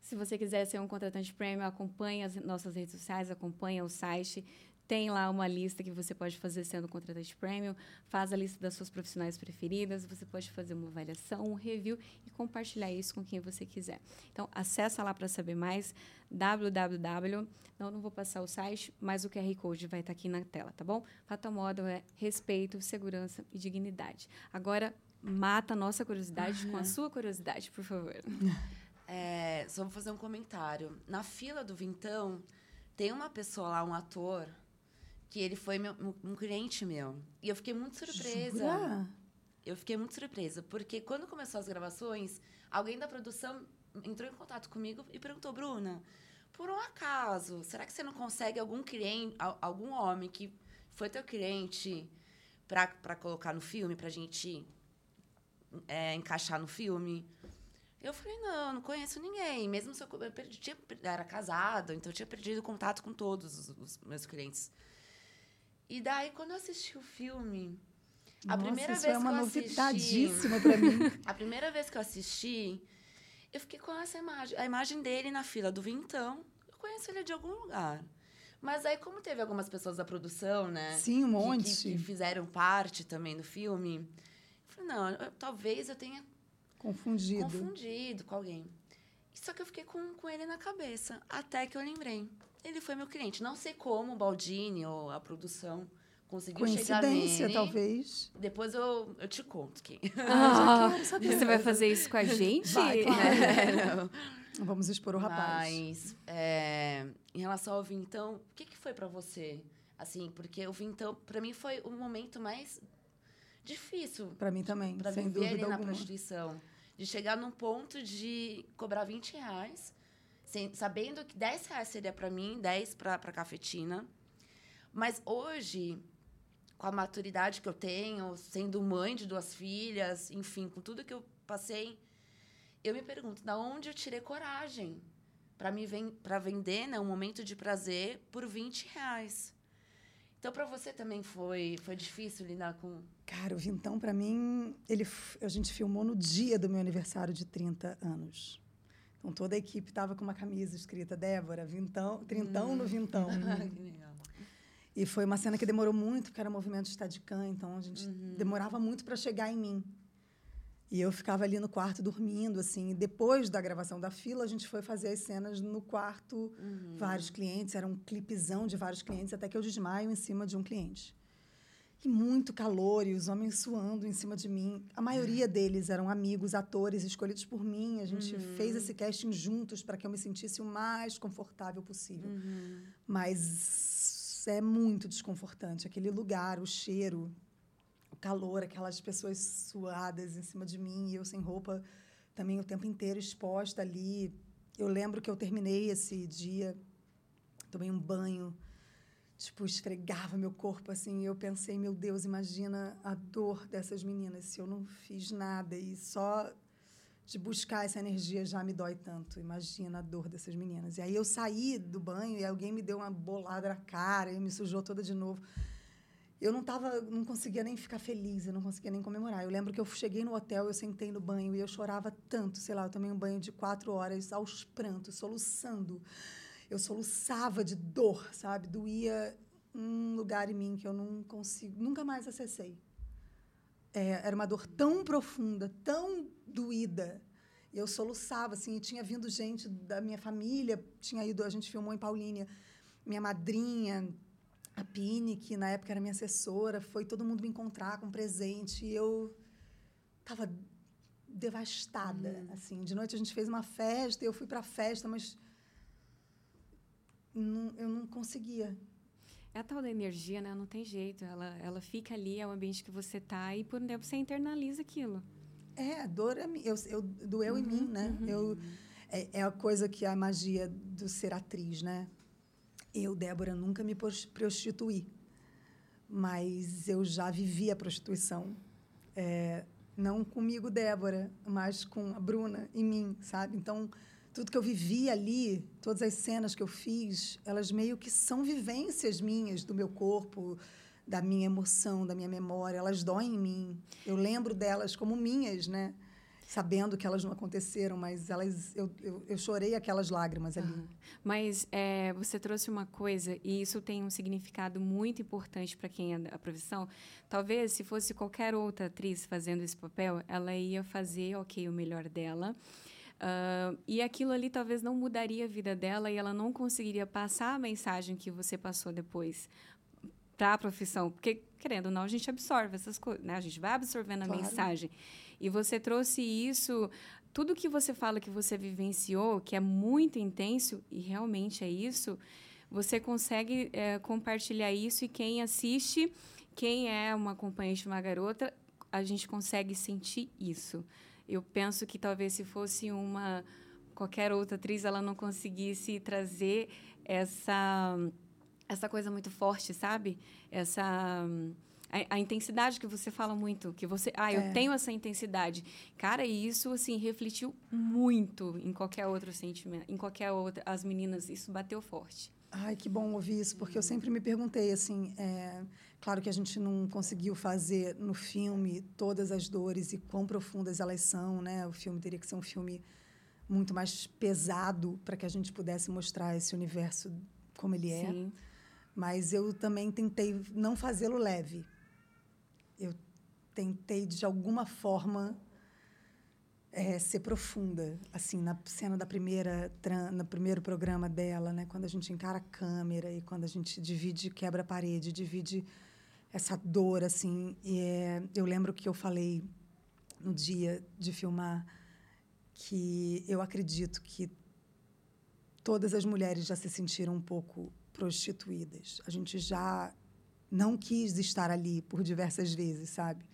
Se você quiser ser um contratante premium, acompanhe as nossas redes sociais, acompanhe o site. Tem lá uma lista que você pode fazer sendo contratante premium. Faz a lista das suas profissionais preferidas. Você pode fazer uma avaliação, um review e compartilhar isso com quem você quiser. Então, acessa lá para saber mais. www. Não, não vou passar o site, mas o QR Code vai estar aqui na tela, tá bom? Fatal Model é respeito, segurança e dignidade. Agora, mata a nossa curiosidade com a sua curiosidade, por favor. [LAUGHS] É, só vou fazer um comentário. Na fila do Vintão, tem uma pessoa lá, um ator, que ele foi meu- um, cliente meu. E eu fiquei muito surpresa. Jura? Eu fiquei muito surpresa, porque quando começou as gravações, alguém da produção entrou em contato comigo e perguntou, Bruna, por um acaso, será que você não consegue algum cliente, al- algum homem que foi teu cliente para colocar no filme, pra gente é, encaixar no filme? Eu falei, não, não conheço ninguém. Mesmo se eu, eu perdi, tinha, era casado, então eu tinha perdido contato com todos os, os meus clientes. E daí, quando eu assisti o filme, a Nossa, primeira isso vez é uma que eu assisti, novidadíssima para mim. [LAUGHS] a primeira vez que eu assisti, eu fiquei com essa imagem. A imagem dele na fila do Vintão. Eu conheço ele de algum lugar. Mas aí, como teve algumas pessoas da produção, né? Sim, um que- monte. Que, que fizeram parte também do filme. Eu falei, não, eu- talvez eu tenha Confundido. confundido com alguém. Só que eu fiquei com, com ele na cabeça. Até que eu lembrei. Ele foi meu cliente. Não sei como o Baldini ou a produção conseguiu chegar Coincidência, nele. talvez. Depois eu, eu te conto quem. [LAUGHS] Ah, quero saber. você vai fazer isso com a gente? Vai, claro. É, não. [LAUGHS] Vamos expor o rapaz. Mas, é, em relação ao Vintão, o que, que foi pra você? Assim, porque o Vintão, pra mim, foi o momento mais difícil Para mim também, pra sem viver dúvida na alguma. prostituição. De chegar num ponto de cobrar 20 reais, sem- sabendo que 10 reais seria pra mim, 10 pra, pra cafetina. Mas hoje, com a maturidade que eu tenho, sendo mãe de duas filhas, enfim, com tudo que eu passei, eu me pergunto, da onde eu tirei coragem para me ven para vender, né, um momento de prazer por 20 reais. Então, para você também foi foi difícil lidar com Cara, o Vintão, para mim, ele, a gente filmou no dia do meu aniversário de 30 anos. Então, toda a equipe estava com uma camisa escrita Débora, Vintão, Trintão no Vintão. [LAUGHS] que legal. E foi uma cena que demorou muito, porque era movimento Steadicam, então a gente demorava muito para chegar em mim. E eu ficava ali no quarto dormindo, assim. Depois da gravação da fila, a gente foi fazer as cenas no quarto, vários clientes, era um clipezão de vários clientes, até que eu desmaio em cima de um cliente. E muito calor, e os homens suando em cima de mim. A maioria deles eram amigos, atores, escolhidos por mim. A gente fez esse casting juntos para que eu me sentisse o mais confortável possível. Mas é muito desconfortante. Aquele lugar, o cheiro, o calor, aquelas pessoas suadas em cima de mim, e eu sem roupa também o tempo inteiro exposta ali. Eu lembro que eu terminei esse dia, tomei um banho, tipo, esfregava meu corpo assim, eu pensei, meu Deus, imagina a dor dessas meninas se eu não fiz nada e só de buscar essa energia já me dói tanto. Imagina a dor dessas meninas. E aí eu saí do banho e alguém me deu uma bolada na cara e me sujou toda de novo. eu não tava, não conseguia nem ficar feliz, eu não conseguia nem comemorar. Eu lembro que eu cheguei no hotel, eu sentei no banho e eu chorava tanto, sei lá, eu tomei um banho de quatro horas aos prantos, soluçando. Eu soluçava de dor, sabe? Doía um lugar em mim que eu não consigo, nunca mais acessei. É, era uma dor tão profunda, tão doída. E eu soluçava, assim, e tinha vindo gente da minha família, tinha ido, a gente filmou em Paulínia, minha madrinha, a Pini, que na época era minha assessora, foi todo mundo me encontrar com presente. E eu estava devastada, hum. assim. De noite a gente fez uma festa, eu fui para a festa, mas não, eu não conseguia. É a tal da energia, né? Não tem jeito. Ela, ela fica ali, é o ambiente que você tá e por um tempo você internaliza aquilo. É, a dor é eu, eu, doeu uhum, em mim, né? Uhum. Eu, é, é a coisa que é a magia do ser atriz, né? Eu, Débora, nunca me prostituí, mas eu já vivi a prostituição. É, não comigo, Débora, mas com a Bruna e mim, sabe? Então, tudo que eu vivi ali, todas as cenas que eu fiz, elas meio que são vivências minhas do meu corpo, da minha emoção, da minha memória. Elas doem em mim. Eu lembro delas como minhas, né? sabendo que elas não aconteceram, mas elas eu, eu, eu chorei aquelas lágrimas ali. Uhum. Mas é, você trouxe uma coisa e isso tem um significado muito importante para quem é da profissão. Talvez se fosse qualquer outra atriz fazendo esse papel, ela ia fazer ok o melhor dela. Uh, e aquilo ali talvez não mudaria a vida dela e ela não conseguiria passar a mensagem que você passou depois para a profissão, porque querendo ou não a gente absorve essas coisas, né? A gente vai absorvendo a claro. mensagem. E você trouxe isso, tudo que você fala que você vivenciou, que é muito intenso, e realmente é isso, você consegue é, compartilhar isso e quem assiste, quem é uma acompanhante de uma garota, a gente consegue sentir isso. Eu penso que talvez se fosse uma qualquer outra atriz, ela não conseguisse trazer essa essa coisa muito forte, sabe? Essa a, a, intensidade que você fala muito, que você, ah, eu é. tenho essa intensidade. Cara, e isso assim refletiu muito em qualquer outro sentimento, em qualquer outra, as meninas, isso bateu forte. Ai, que bom ouvir isso, porque eu sempre me perguntei assim, é, claro que a gente não conseguiu fazer no filme todas as dores e quão profundas elas são, né? O filme teria que ser um filme muito mais pesado para que a gente pudesse mostrar esse universo como ele é. Sim. Mas eu também tentei não fazê-lo leve eu tentei de alguma forma é, ser profunda, assim, na cena da primeira, no primeiro programa dela, né, quando a gente encara a câmera e quando a gente divide, quebra a parede, divide essa dor, assim. E é, eu lembro que eu falei no dia de filmar que eu acredito que todas as mulheres já se sentiram um pouco prostituídas. A gente já não quis estar ali por diversas vezes, sabe?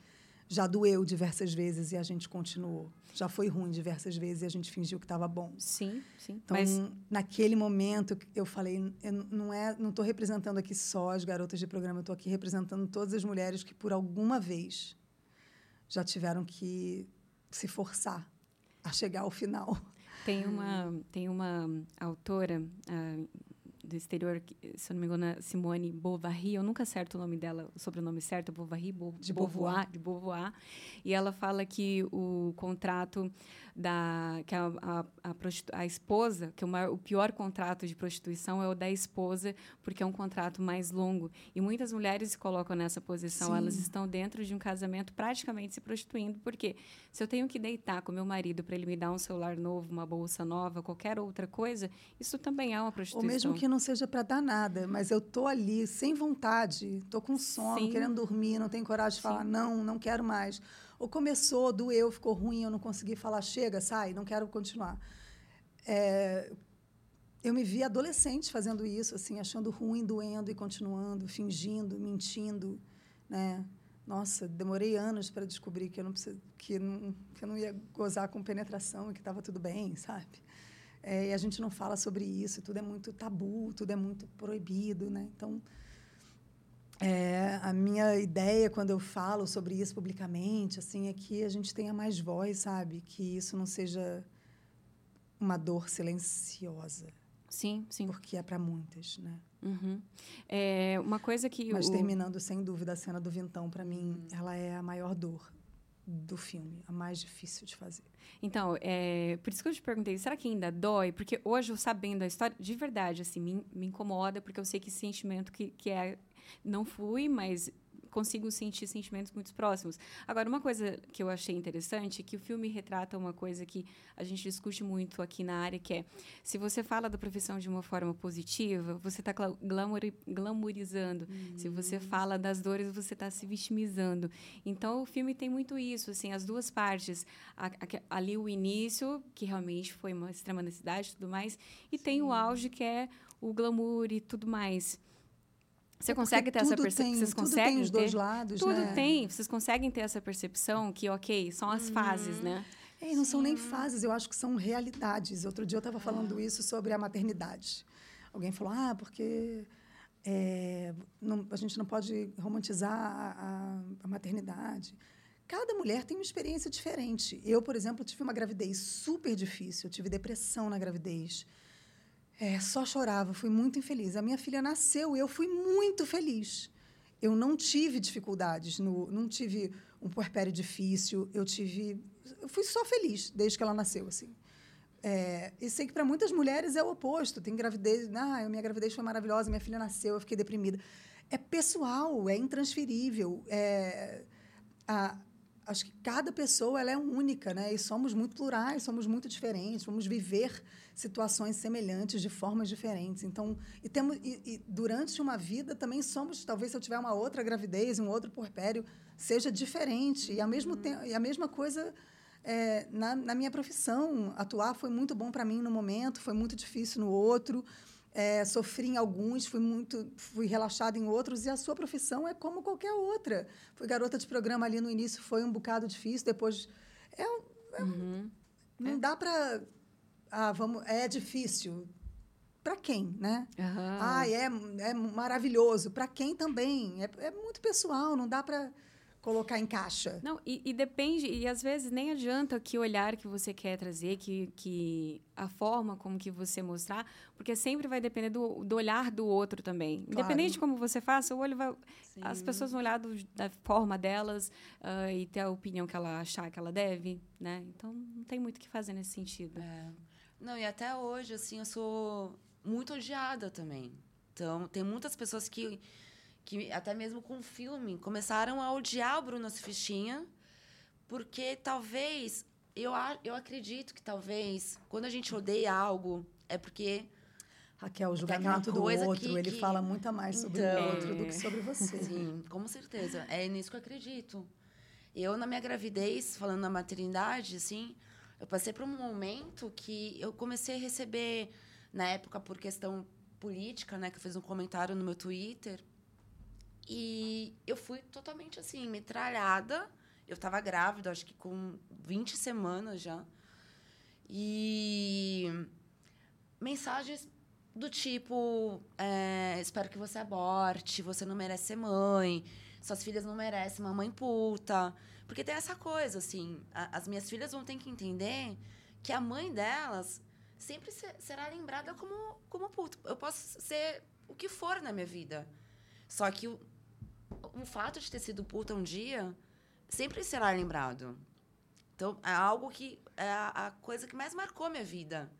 Já doeu diversas vezes e a gente continuou. Já foi ruim diversas vezes e a gente fingiu que estava bom. Sim, sim. Então, Mas... naquele momento, eu falei, eu não é, não estou representando aqui só as garotas de programa, eu estou aqui representando todas as mulheres que por alguma vez já tiveram que se forçar a chegar ao final. Tem [LAUGHS] uma, tem uma autora, uh, do exterior, se eu não me engano, Simone Bovary, eu nunca acerto o nome dela, o sobrenome certo, Bovary, Bo, de Beauvoir, de Beauvoir, e ela fala que o contrato da que a, a, a, a esposa, que o, maior, o pior contrato de prostituição é o da esposa, porque é um contrato mais longo. E muitas mulheres se colocam nessa posição, Sim. elas estão dentro de um casamento praticamente se prostituindo, porque se eu tenho que deitar com meu marido para ele me dar um celular novo, uma bolsa nova, qualquer outra coisa, isso também é uma prostituição. Ou mesmo que não seja para dar nada, mas eu tô ali sem vontade, tô com sono, Sim. querendo dormir, não tenho coragem de Sim. falar não, não quero mais ou começou, doeu, ficou ruim, eu não consegui falar, chega, sai, não quero continuar. É, eu me vi adolescente fazendo isso, assim, achando ruim, doendo e continuando, fingindo, mentindo, né? Nossa, demorei anos para descobrir que eu não precisa, que não, que eu não ia gozar com penetração e que estava tudo bem, sabe? É, e a gente não fala sobre isso, tudo é muito tabu, tudo é muito proibido, né? Então, é, a minha ideia quando eu falo sobre isso publicamente, assim, é que a gente tenha mais voz, sabe? Que isso não seja uma dor silenciosa. Sim, sim. Porque é para muitas, né? Uhum. É, uma coisa que. Mas o... terminando, sem dúvida, a cena do Vintão, para mim, hum. ela é a maior dor do filme, a mais difícil de fazer. Então, é, por isso que eu te perguntei, será que ainda dói? Porque hoje, eu sabendo a história, de verdade, assim, me, me incomoda, porque eu sei que sentimento que, que é... Não fui, mas consigo sentir sentimentos muito próximos. Agora, uma coisa que eu achei interessante é que o filme retrata uma coisa que a gente discute muito aqui na área, que é se você fala da profissão de uma forma positiva, você está glamour, glamourizando. Uhum. Se você hum. fala das dores, você está se vitimizando. Então, o filme tem muito isso, assim, as duas partes. A, a, ali o início, que realmente foi uma extrema necessidade e tudo mais, e Sim. tem o auge, que é o glamour e tudo mais. Você é consegue ter essa percepção? Vocês conseguem tem os ter? dois lados, Tudo né? tem. Vocês conseguem ter essa percepção que, ok, são as fases, uhum. né? É, não Sim. são nem fases, eu acho que são realidades. Outro dia eu estava falando ah. isso sobre a maternidade. Alguém falou, ah, porque é, não, a gente não pode romantizar a, a, a, maternidade. Cada mulher tem uma experiência diferente. Eu, por exemplo, tive uma gravidez super difícil, eu tive depressão na gravidez. É, só chorava, fui muito infeliz. A minha filha nasceu e eu fui muito feliz. Eu não tive dificuldades, no, não tive um puerpério difícil, eu tive. Eu fui só feliz desde que ela nasceu, assim. É, e sei que para muitas mulheres é o oposto. Tem gravidez, ah, minha gravidez foi maravilhosa, minha filha nasceu, eu fiquei deprimida. É pessoal, é intransferível. É, a, acho que cada pessoa ela é única, né? E somos muito plurais, somos muito diferentes, vamos viver situações semelhantes de formas diferentes. Então, e temos e, e, durante uma vida também somos, talvez se eu tiver uma outra gravidez, um outro porpério, seja diferente. E ao mesmo uhum. tempo, e a mesma coisa é, na, na minha profissão, atuar foi muito bom para mim no momento, foi muito difícil no outro. É, sofri em alguns, fui muito, fui relaxada em outros, e a sua profissão é como qualquer outra. Fui garota de programa ali no início, foi um bocado difícil, depois. É, é uhum. Não é. dá para. Ah, vamos, é difícil. Para quem, né? Uhum. Ah, é, é maravilhoso. Para quem também. É, é muito pessoal, não dá para colocar em caixa. Não, e, e, depende, e às vezes nem adianta que olhar que você quer trazer, que, que a forma como que você mostrar, porque sempre vai depender do, do olhar do outro também. Claro. Independente de como você faça, o olho vai. Sim. As pessoas vão olhar do, da forma delas uh, e ter a opinião que ela achar que ela deve, né? Então não tem muito o que fazer nesse sentido. É. Não, e até hoje, assim, eu sou muito odiada também. Então, tem muitas pessoas que que até mesmo com o filme, começaram a odiar o Bruno Fichinha, porque talvez, eu, eu acredito que talvez, quando a gente odeia algo, é porque... Raquel, o julgamento do outro, que, ele que... fala muito mais sobre então, o outro do que sobre você. Sim, com certeza. É nisso que eu acredito. Eu, na minha gravidez, falando na maternidade, assim, eu passei por um momento que eu comecei a receber, na época, por questão política, né, que eu fiz um comentário no meu Twitter, e eu fui totalmente assim, metralhada. Eu estava grávida, acho que com 20 semanas já. E mensagens do tipo: é, espero que você aborte, você não merece ser mãe, suas filhas não merecem uma mãe puta. Porque tem essa coisa, assim: a, as minhas filhas vão ter que entender que a mãe delas sempre ser, será lembrada como, como puta. Eu posso ser o que for na minha vida. Só que o, o fato de ter sido puta um dia sempre será lembrado. Então, é algo que é a, a coisa que mais marcou minha vida.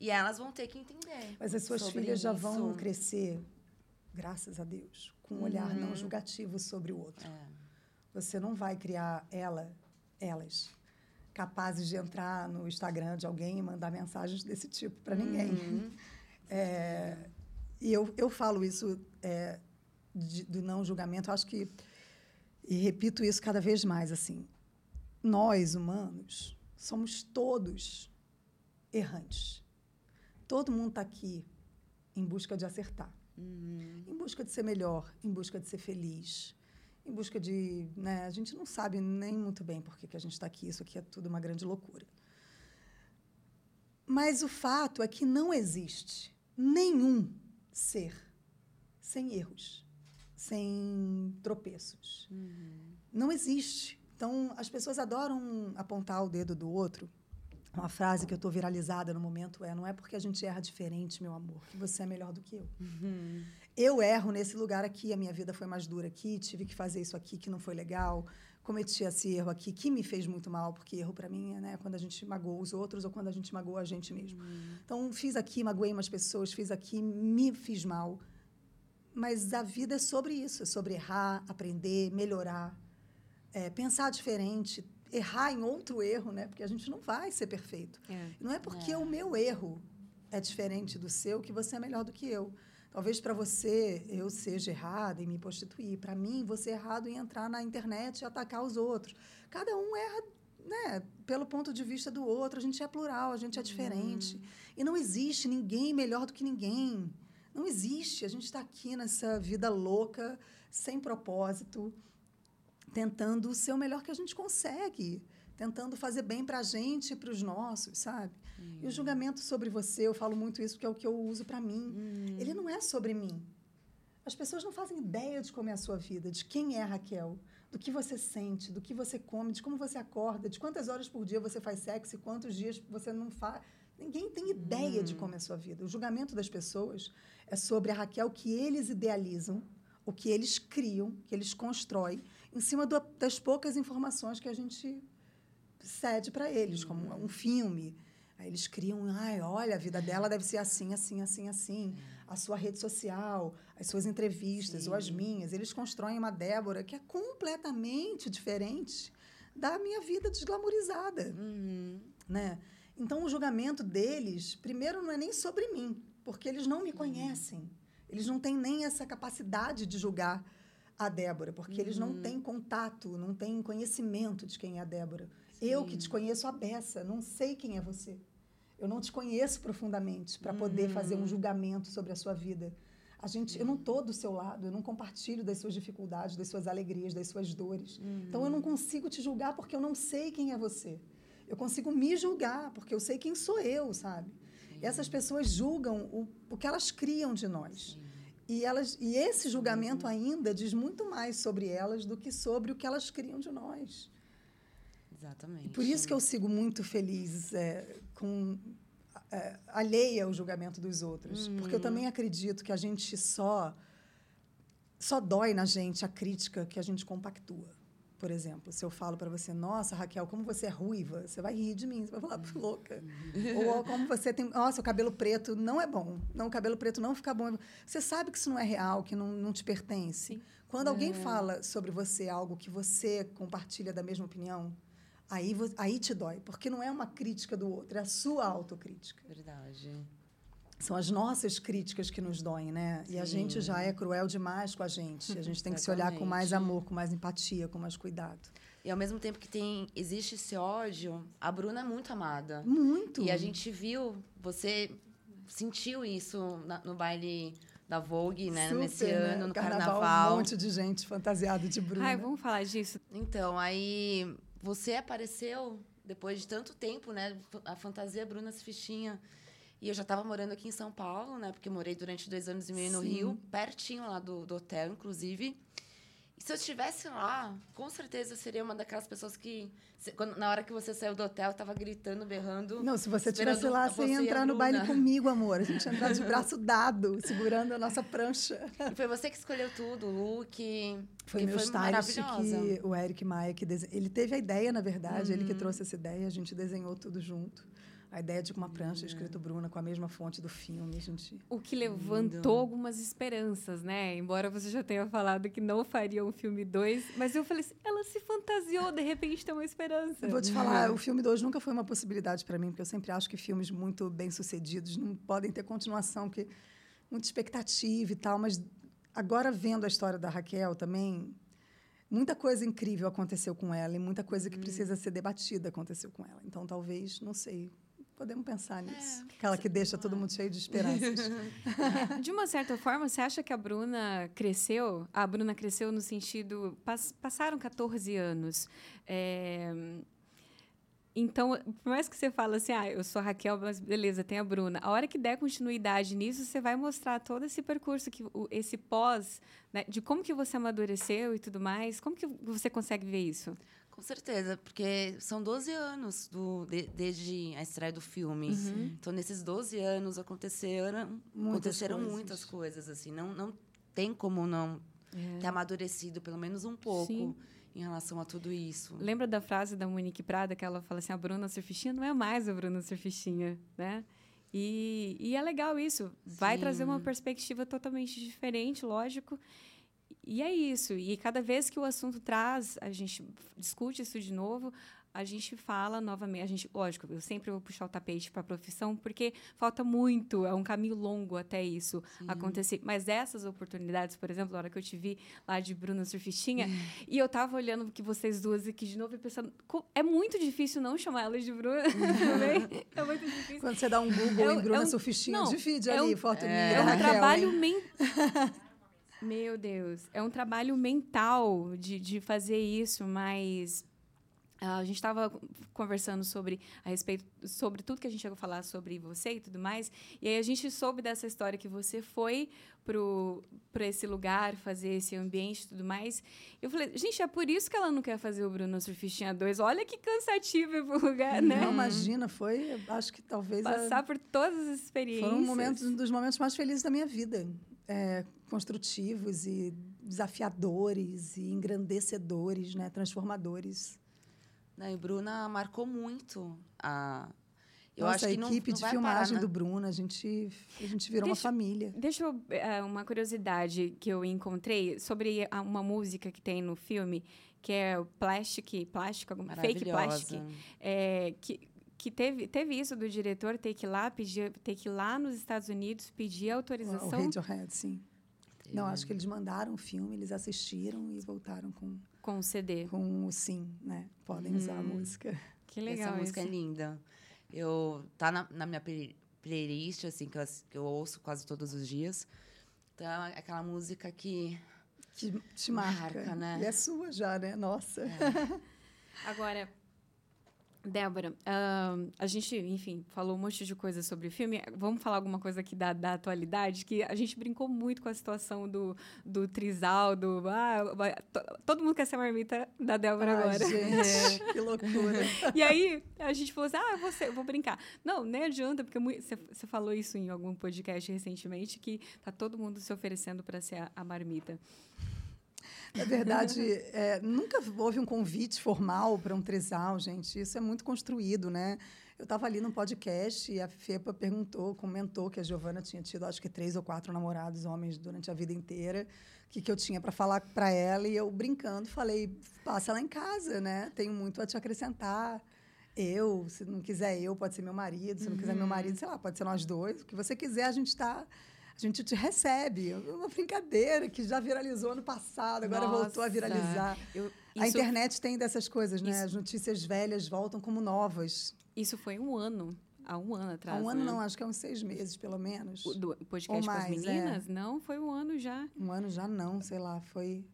E elas vão ter que entender. Mas as suas filhas já vão crescer, graças a Deus, com um olhar não uhum. julgativo sobre o outro. É. Você não vai criar ela, elas, capazes de entrar no Instagram de alguém e mandar mensagens desse tipo para ninguém. Uhum. [LAUGHS] É, e eu, eu falo isso é, de, do não julgamento, acho que e repito isso cada vez mais assim, nós humanos somos todos errantes. Todo mundo está aqui em busca de acertar, uhum. em busca de ser melhor, em busca de ser feliz, em busca de, né, a gente não sabe nem muito bem por que, que a gente está aqui. Isso aqui é tudo uma grande loucura. Mas o fato é que não existe nenhum ser sem erros sem tropeços. Uhum. Não existe. Então, as pessoas adoram apontar o dedo do outro. uma frase que eu estou viralizada no momento é: não é porque a gente erra diferente, meu amor, que você é melhor do que eu. Uhum. Eu erro nesse lugar aqui, a minha vida foi mais dura aqui, tive que fazer isso aqui que não foi legal, cometi esse erro aqui que me fez muito mal, porque erro para mim é né, quando a gente magoa os outros ou quando a gente magoa a gente mesmo. Uhum. Então, fiz aqui, magoei umas pessoas, fiz aqui, me fiz mal. Mas a vida é sobre isso, é sobre errar, aprender, melhorar, é, pensar diferente, errar em outro erro, né? Porque a gente não vai ser perfeito. É. Não é porque é. o meu erro é diferente do seu que você é melhor do que eu. Talvez para você eu seja errada em me prostituir. Para mim, você é errado em entrar na internet e atacar os outros. Cada um erra né, pelo ponto de vista do outro. A gente é plural, a gente é diferente. Uhum. E não existe ninguém melhor do que ninguém. Não existe. A gente está aqui nessa vida louca, sem propósito tentando ser o melhor que a gente consegue, tentando fazer bem para a gente e para os nossos, sabe? Hum. E o julgamento sobre você, eu falo muito isso porque é o que eu uso para mim. Hum. Ele não é sobre mim. As pessoas não fazem ideia de como é a sua vida, de quem é a Raquel, do que você sente, do que você come, de como você acorda, de quantas horas por dia você faz sexo e quantos dias você não faz. Ninguém tem ideia hum. de como é a sua vida. O julgamento das pessoas é sobre a Raquel que eles idealizam, o que eles criam, que eles constroem em cima do, das poucas informações que a gente cede para eles, como um filme. Aí eles criam, ai, olha, a vida dela deve ser assim, assim, assim, assim. A sua rede social, as suas entrevistas Sim. ou as minhas. Eles constroem uma Débora que é completamente diferente da minha vida desglamorizada. Uhum. Né? Então, o julgamento deles, primeiro, não é nem sobre mim, porque eles não me uhum. conhecem. Eles não têm nem essa capacidade de julgar a Débora, porque uhum. eles não uhum. têm contato, não têm conhecimento de quem é a Débora. Sim. Eu que te conheço a beça, não sei quem é você. Eu não te conheço profundamente para uhum. poder fazer um uhum. julgamento sobre a sua vida. A gente, eu não estou do seu lado, eu não compartilho das suas dificuldades, das suas alegrias, das suas dores. Uhum. Então eu não consigo te julgar porque eu não sei quem é você. Eu consigo me julgar porque eu sei quem sou eu, sabe? Sim. Essas pessoas julgam o, o que elas criam de nós. Sim. E, elas, e esse julgamento ainda diz muito mais sobre elas do que sobre o que elas criam de nós. Exatamente. E por isso que eu sigo muito feliz é, com é, alheia ao julgamento dos outros, uhum. porque eu também acredito que a gente só só dói na gente a crítica que a gente compactua. Por exemplo, se eu falo para você, nossa, Raquel, como você é ruiva, você vai rir de mim, você vai falar, louca. Ou como você tem, nossa, o cabelo preto não é bom. Não, o cabelo preto não fica bom. Você sabe que isso não é real, que não, não te pertence. Sim. Quando alguém é. fala sobre você algo que você compartilha da mesma opinião, aí, aí te dói, porque não é uma crítica do outro, é a sua autocrítica. Verdade são as nossas críticas que nos doem, né? Sim. E a gente já é cruel demais com a gente. A gente tem que se olhar com mais amor, com mais empatia, com mais cuidado. E ao mesmo tempo que tem existe esse ódio, a Bruna é muito amada. Muito. E a gente viu, você sentiu isso na, no baile da Vogue, né? Super, Nesse né? ano, no carnaval, carnaval. Um monte de gente fantasiada de Bruna. Ai, vamos falar disso. Então, aí você apareceu depois de tanto tempo, né? A fantasia Bruna fichinha. E eu já estava morando aqui em São Paulo, né? Porque morei durante dois anos e meio Sim. no Rio, pertinho lá do, do hotel, inclusive. Se eu estivesse lá, com certeza eu seria uma daquelas pessoas que, quando, na hora que você saiu do hotel, estava gritando, berrando. Não, se você estivesse lá, você ia entrar no baile comigo, amor. A gente ia entrar de [LAUGHS] braço dado, segurando a nossa prancha. E foi você que escolheu tudo, o look. Foi meu foi stylist, que, o Eric Maia, que dese... ele teve a ideia, na verdade, uhum. ele que uhum. trouxe essa ideia, a gente desenhou tudo junto. A ideia de uma prancha escrito Bruna com a mesma fonte do filme, gente. O que levantou algumas esperanças, né? Embora você já tenha falado que não faria um filme 2, mas eu falei assim, ela se fantasiou, de repente tem uma esperança. Eu vou te falar, o filme 2 nunca foi uma possibilidade para mim, porque eu sempre acho que filmes muito bem-sucedidos não podem ter continuação, porque muita expectativa e tal, mas agora vendo a história da Raquel também, muita coisa incrível aconteceu com ela e muita coisa que hum. precisa ser debatida aconteceu com ela. Então, talvez, não sei, Podemos pensar é. nisso. É. Aquela que deixa todo mundo cheio de esperanças. [LAUGHS] de uma certa forma, você acha que a Bruna cresceu? A Bruna cresceu no sentido. Pass, passaram 14 anos. É, então, por mais que você fale assim, ah, eu sou a Raquel, mas beleza, tem a Bruna. A hora que der continuidade nisso, você vai mostrar todo esse percurso, que, esse pós, né, de como que você amadureceu e tudo mais. Como que você consegue ver isso? Com certeza, porque são 12 anos do, de, desde a estreia do filme. Uhum. Então, nesses 12 anos aconteceram Muitas aconteceram coisas. muitas coisas. assim Não, não tem como não É. ter amadurecido, pelo menos um pouco, Sim. em relação a tudo isso. Lembra da frase da Monique Prada que ela fala assim: a Bruna Surfistinha não é mais a Bruna Surfistinha, né? E, e é legal isso. Vai Sim. trazer uma perspectiva totalmente diferente, lógico. E é isso. E cada vez que o assunto traz, a gente discute isso de novo, a gente fala novamente. A gente, lógico, eu sempre vou puxar o tapete para a profissão, porque falta muito, é um caminho longo até isso acontecer. Mas essas oportunidades, por exemplo, a hora que eu te vi lá de Bruna Surfistinha, e eu tava olhando que vocês duas aqui de novo e pensando, "Co- é muito difícil não chamar elas de Bruna [LAUGHS] também. É muito difícil. Quando você dá um Google É em um- Bruna é um- Surfistinha, não, divide é ali, um- foto minha, É um Raquel, trabalho mental. [LAUGHS] Meu Deus. É um trabalho mental de, de fazer isso, mas. ah, a gente estava conversando sobre a respeito sobre tudo que a gente chegou a falar sobre você e tudo mais. E aí a gente soube dessa história que você foi para esse lugar, fazer esse ambiente e tudo mais. Eu falei, gente, é por isso que ela não quer fazer o Bruno Surfistinha 2. Olha que cansativo ir pro lugar, né? Não, imagina, foi, acho que talvez... a- Passar por todas as experiências. Foram momentos, um dos momentos mais felizes da minha vida. É, construtivos e desafiadores e engrandecedores, né? transformadores. Né, E Bruna marcou muito a. Eu Nossa, acho que a não- equipe não de vai filmagem parar, né? do Bruno, a gente, a gente virou Deixa- uma família. Deixa eu. é, uma curiosidade que eu encontrei sobre uma música que tem no filme, que é o Plastic. Plástico, Fake Plastic. É, que que teve, teve isso do diretor ter que ir lá, pedir, ter que ir lá nos Estados Unidos pedir O autorização. Radiohead, sim. Não, acho que eles mandaram o filme, eles assistiram e voltaram com, Com o CD. com o sim, né? Podem usar a música. Que legal Essa música isso. é linda. Eu tá na, na minha play- playlist assim que eu, que eu ouço quase todos os dias. Então, é aquela música que Que te marca. Marca, né? E é sua já, né? Nossa. Agora, Débora, ahn, a gente, enfim, falou um monte de coisa sobre o filme. Vamos falar alguma coisa aqui da, da atualidade, que a gente brincou muito com a situação do, do trisal, do... Ah, todo mundo quer ser a marmita da Débora Ai, agora. gente, [LAUGHS] que loucura. E aí, a gente falou assim, ah, eu vou, brincar. Não, nem adianta, porque você você falou isso em algum podcast recentemente, que tá todo mundo se oferecendo para ser a, a marmita. Na verdade, é, nunca houve um convite formal para um trisal, gente. Isso é muito construído, né? Eu estava ali no podcast e a Fepa perguntou, comentou que a Giovana tinha tido, acho que três ou quatro namorados homens durante a vida inteira. O que, que eu tinha para falar para ela? E eu, brincando, falei: passa lá em casa, né? Tenho muito a te acrescentar. Eu, se não quiser eu, pode ser meu marido. Se não quiser meu marido, sei lá, pode ser nós dois. O que você quiser, a gente está. A gente te recebe. Uma brincadeira que já viralizou ano passado, agora voltou a Nossa, viralizar. Eu, A isso, internet tem dessas coisas, né? isso- As notícias velhas voltam como novas. isso foi um ano, há um ano Há atrás, um ano né? não, acho que há uns seis meses, pelo menos. O do podcast Ou com as mais, é. meninas? Não, foi um ano já. Um ano já não, sei lá, foi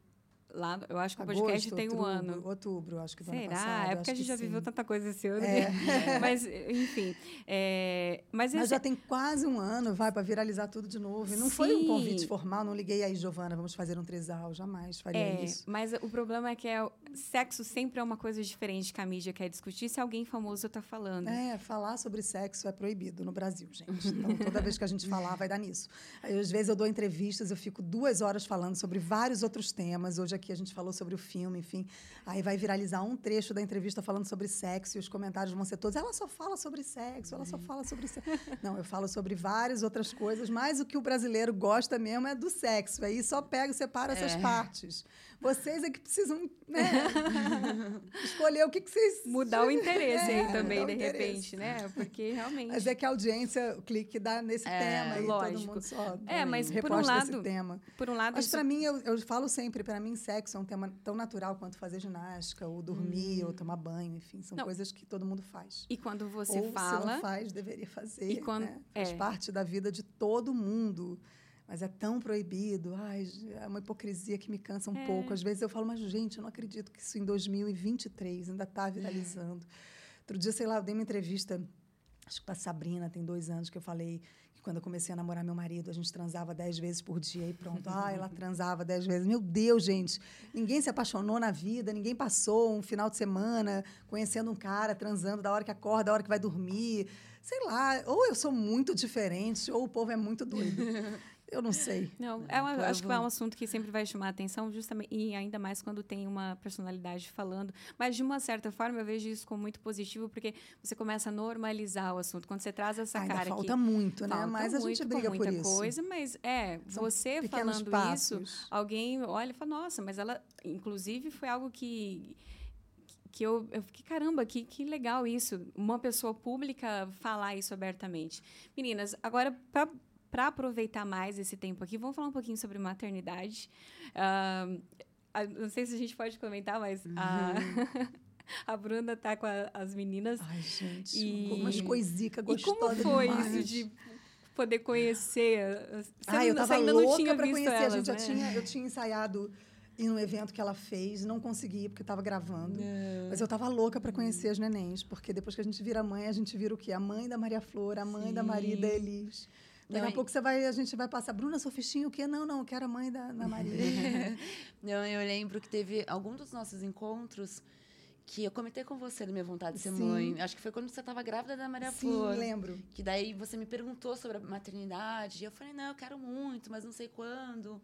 Lá, eu acho que o agosto, podcast tem um outubro, ano. outubro, acho que ano Será? passado. é porque a gente já viveu sim. tanta coisa esse ano. É. que- [LAUGHS] Mas, enfim. é, mas Mas esse- já tem quase um ano, vai, para viralizar tudo de novo. E não foi um Sim. convite formal, não liguei aí, Giovana, vamos fazer um trisal, jamais faria É, isso. mas o problema é que é, sexo sempre é uma coisa diferente que a mídia quer discutir se alguém famoso está falando. É, falar sobre sexo é proibido no Brasil, gente. Então, toda vez que a gente falar, vai dar nisso. Aí, às vezes, eu dou entrevistas, eu fico duas horas falando sobre vários outros temas. Hoje aqui a gente falou sobre o filme, enfim. Aí vai viralizar um trecho da entrevista falando sobre sexo e os comentários vão ser todos. Ela só fala sobre sexo, ela só fala sobre sexo. Não, eu falo sobre várias outras coisas, mas o que o brasileiro gosta mesmo é do sexo. Aí só pega e separa essas partes. Vocês é que precisam né, [LAUGHS] escolher o que, que vocês. Mudar o interesse É, aí também, de repente, né? Porque realmente. Mas é que a audiência, o clique dá nesse É, tema e todo mundo só É, mas por um lado, tema. Por um lado, Mas isso- para mim, eu, eu falo sempre, para mim, sexo é um tema tão natural quanto fazer ginástica, ou dormir, ou tomar banho, enfim, são Hum. Não. coisas que todo mundo faz. e quando você ou se fala. não faz, deveria fazer. E quando- né? Faz é. parte da vida de todo mundo. Mas é tão proibido. Ai, é uma hipocrisia que me cansa um É. pouco. Às vezes eu falo, mas, gente, eu não acredito que isso em 2023 ainda está viralizando. Outro dia, sei lá, eu dei uma entrevista, acho que para Sabrina, tem dois anos, que eu falei E quando eu comecei a namorar meu marido, a gente transava dez vezes por dia e pronto. [LAUGHS] Ah, ela transava dez vezes. Meu Deus, gente. Ninguém se apaixonou na vida, ninguém passou um final de semana conhecendo um cara, transando da hora que acorda, da hora que vai dormir. Sei lá, ou eu sou muito diferente, ou o povo é muito doido. [LAUGHS] Eu não sei. Não, é uma, acho que é um assunto que sempre vai chamar a atenção, justamente, e ainda mais quando tem uma personalidade falando. Mas, de uma certa forma, eu vejo isso como muito positivo, porque você começa a normalizar o assunto. Quando você traz essa Ainda cara falta aqui, muito, né? falta Mas a gente muito, briga com muita por isso. coisa, mas é, São você falando passos. isso, alguém olha e fala, nossa, mas ela, inclusive, foi algo que que eu, eu fiquei, caramba, que, que legal isso, uma pessoa pública falar isso abertamente. Meninas, agora, para aproveitar mais esse tempo aqui, vamos falar um pouquinho sobre maternidade. A- não sei se a gente pode comentar, mas a, [LAUGHS] a Bruna tá com a- as meninas. Ai, gente, E- umas coisicas E gostosas como foi demais. isso de poder conhecer? Você, Ah, eu tava ainda não louca tinha para visto conhecer. elas, a gente já né? tinha, eu tinha ensaiado em um evento que ela fez, não consegui porque estava gravando. Mas eu estava louca para conhecer as nenéns, porque depois que a gente vira mãe, a gente vira o quê? A mãe da Maria Flor, a mãe da Maria e da Elis. Daqui Não, a pouco você vai, a gente vai passar. Bruna, sou fichinha, o quê? Não, não, quero a mãe da, [LAUGHS] Maria. [LAUGHS] Não, eu lembro que teve algum dos nossos encontros que eu comentei com você da minha vontade de ser Sim. mãe. Acho que foi quando você estava grávida da Maria Sim, Flor. lembro. Que daí você me perguntou sobre a maternidade. E eu falei, não, eu quero muito, mas não sei quando,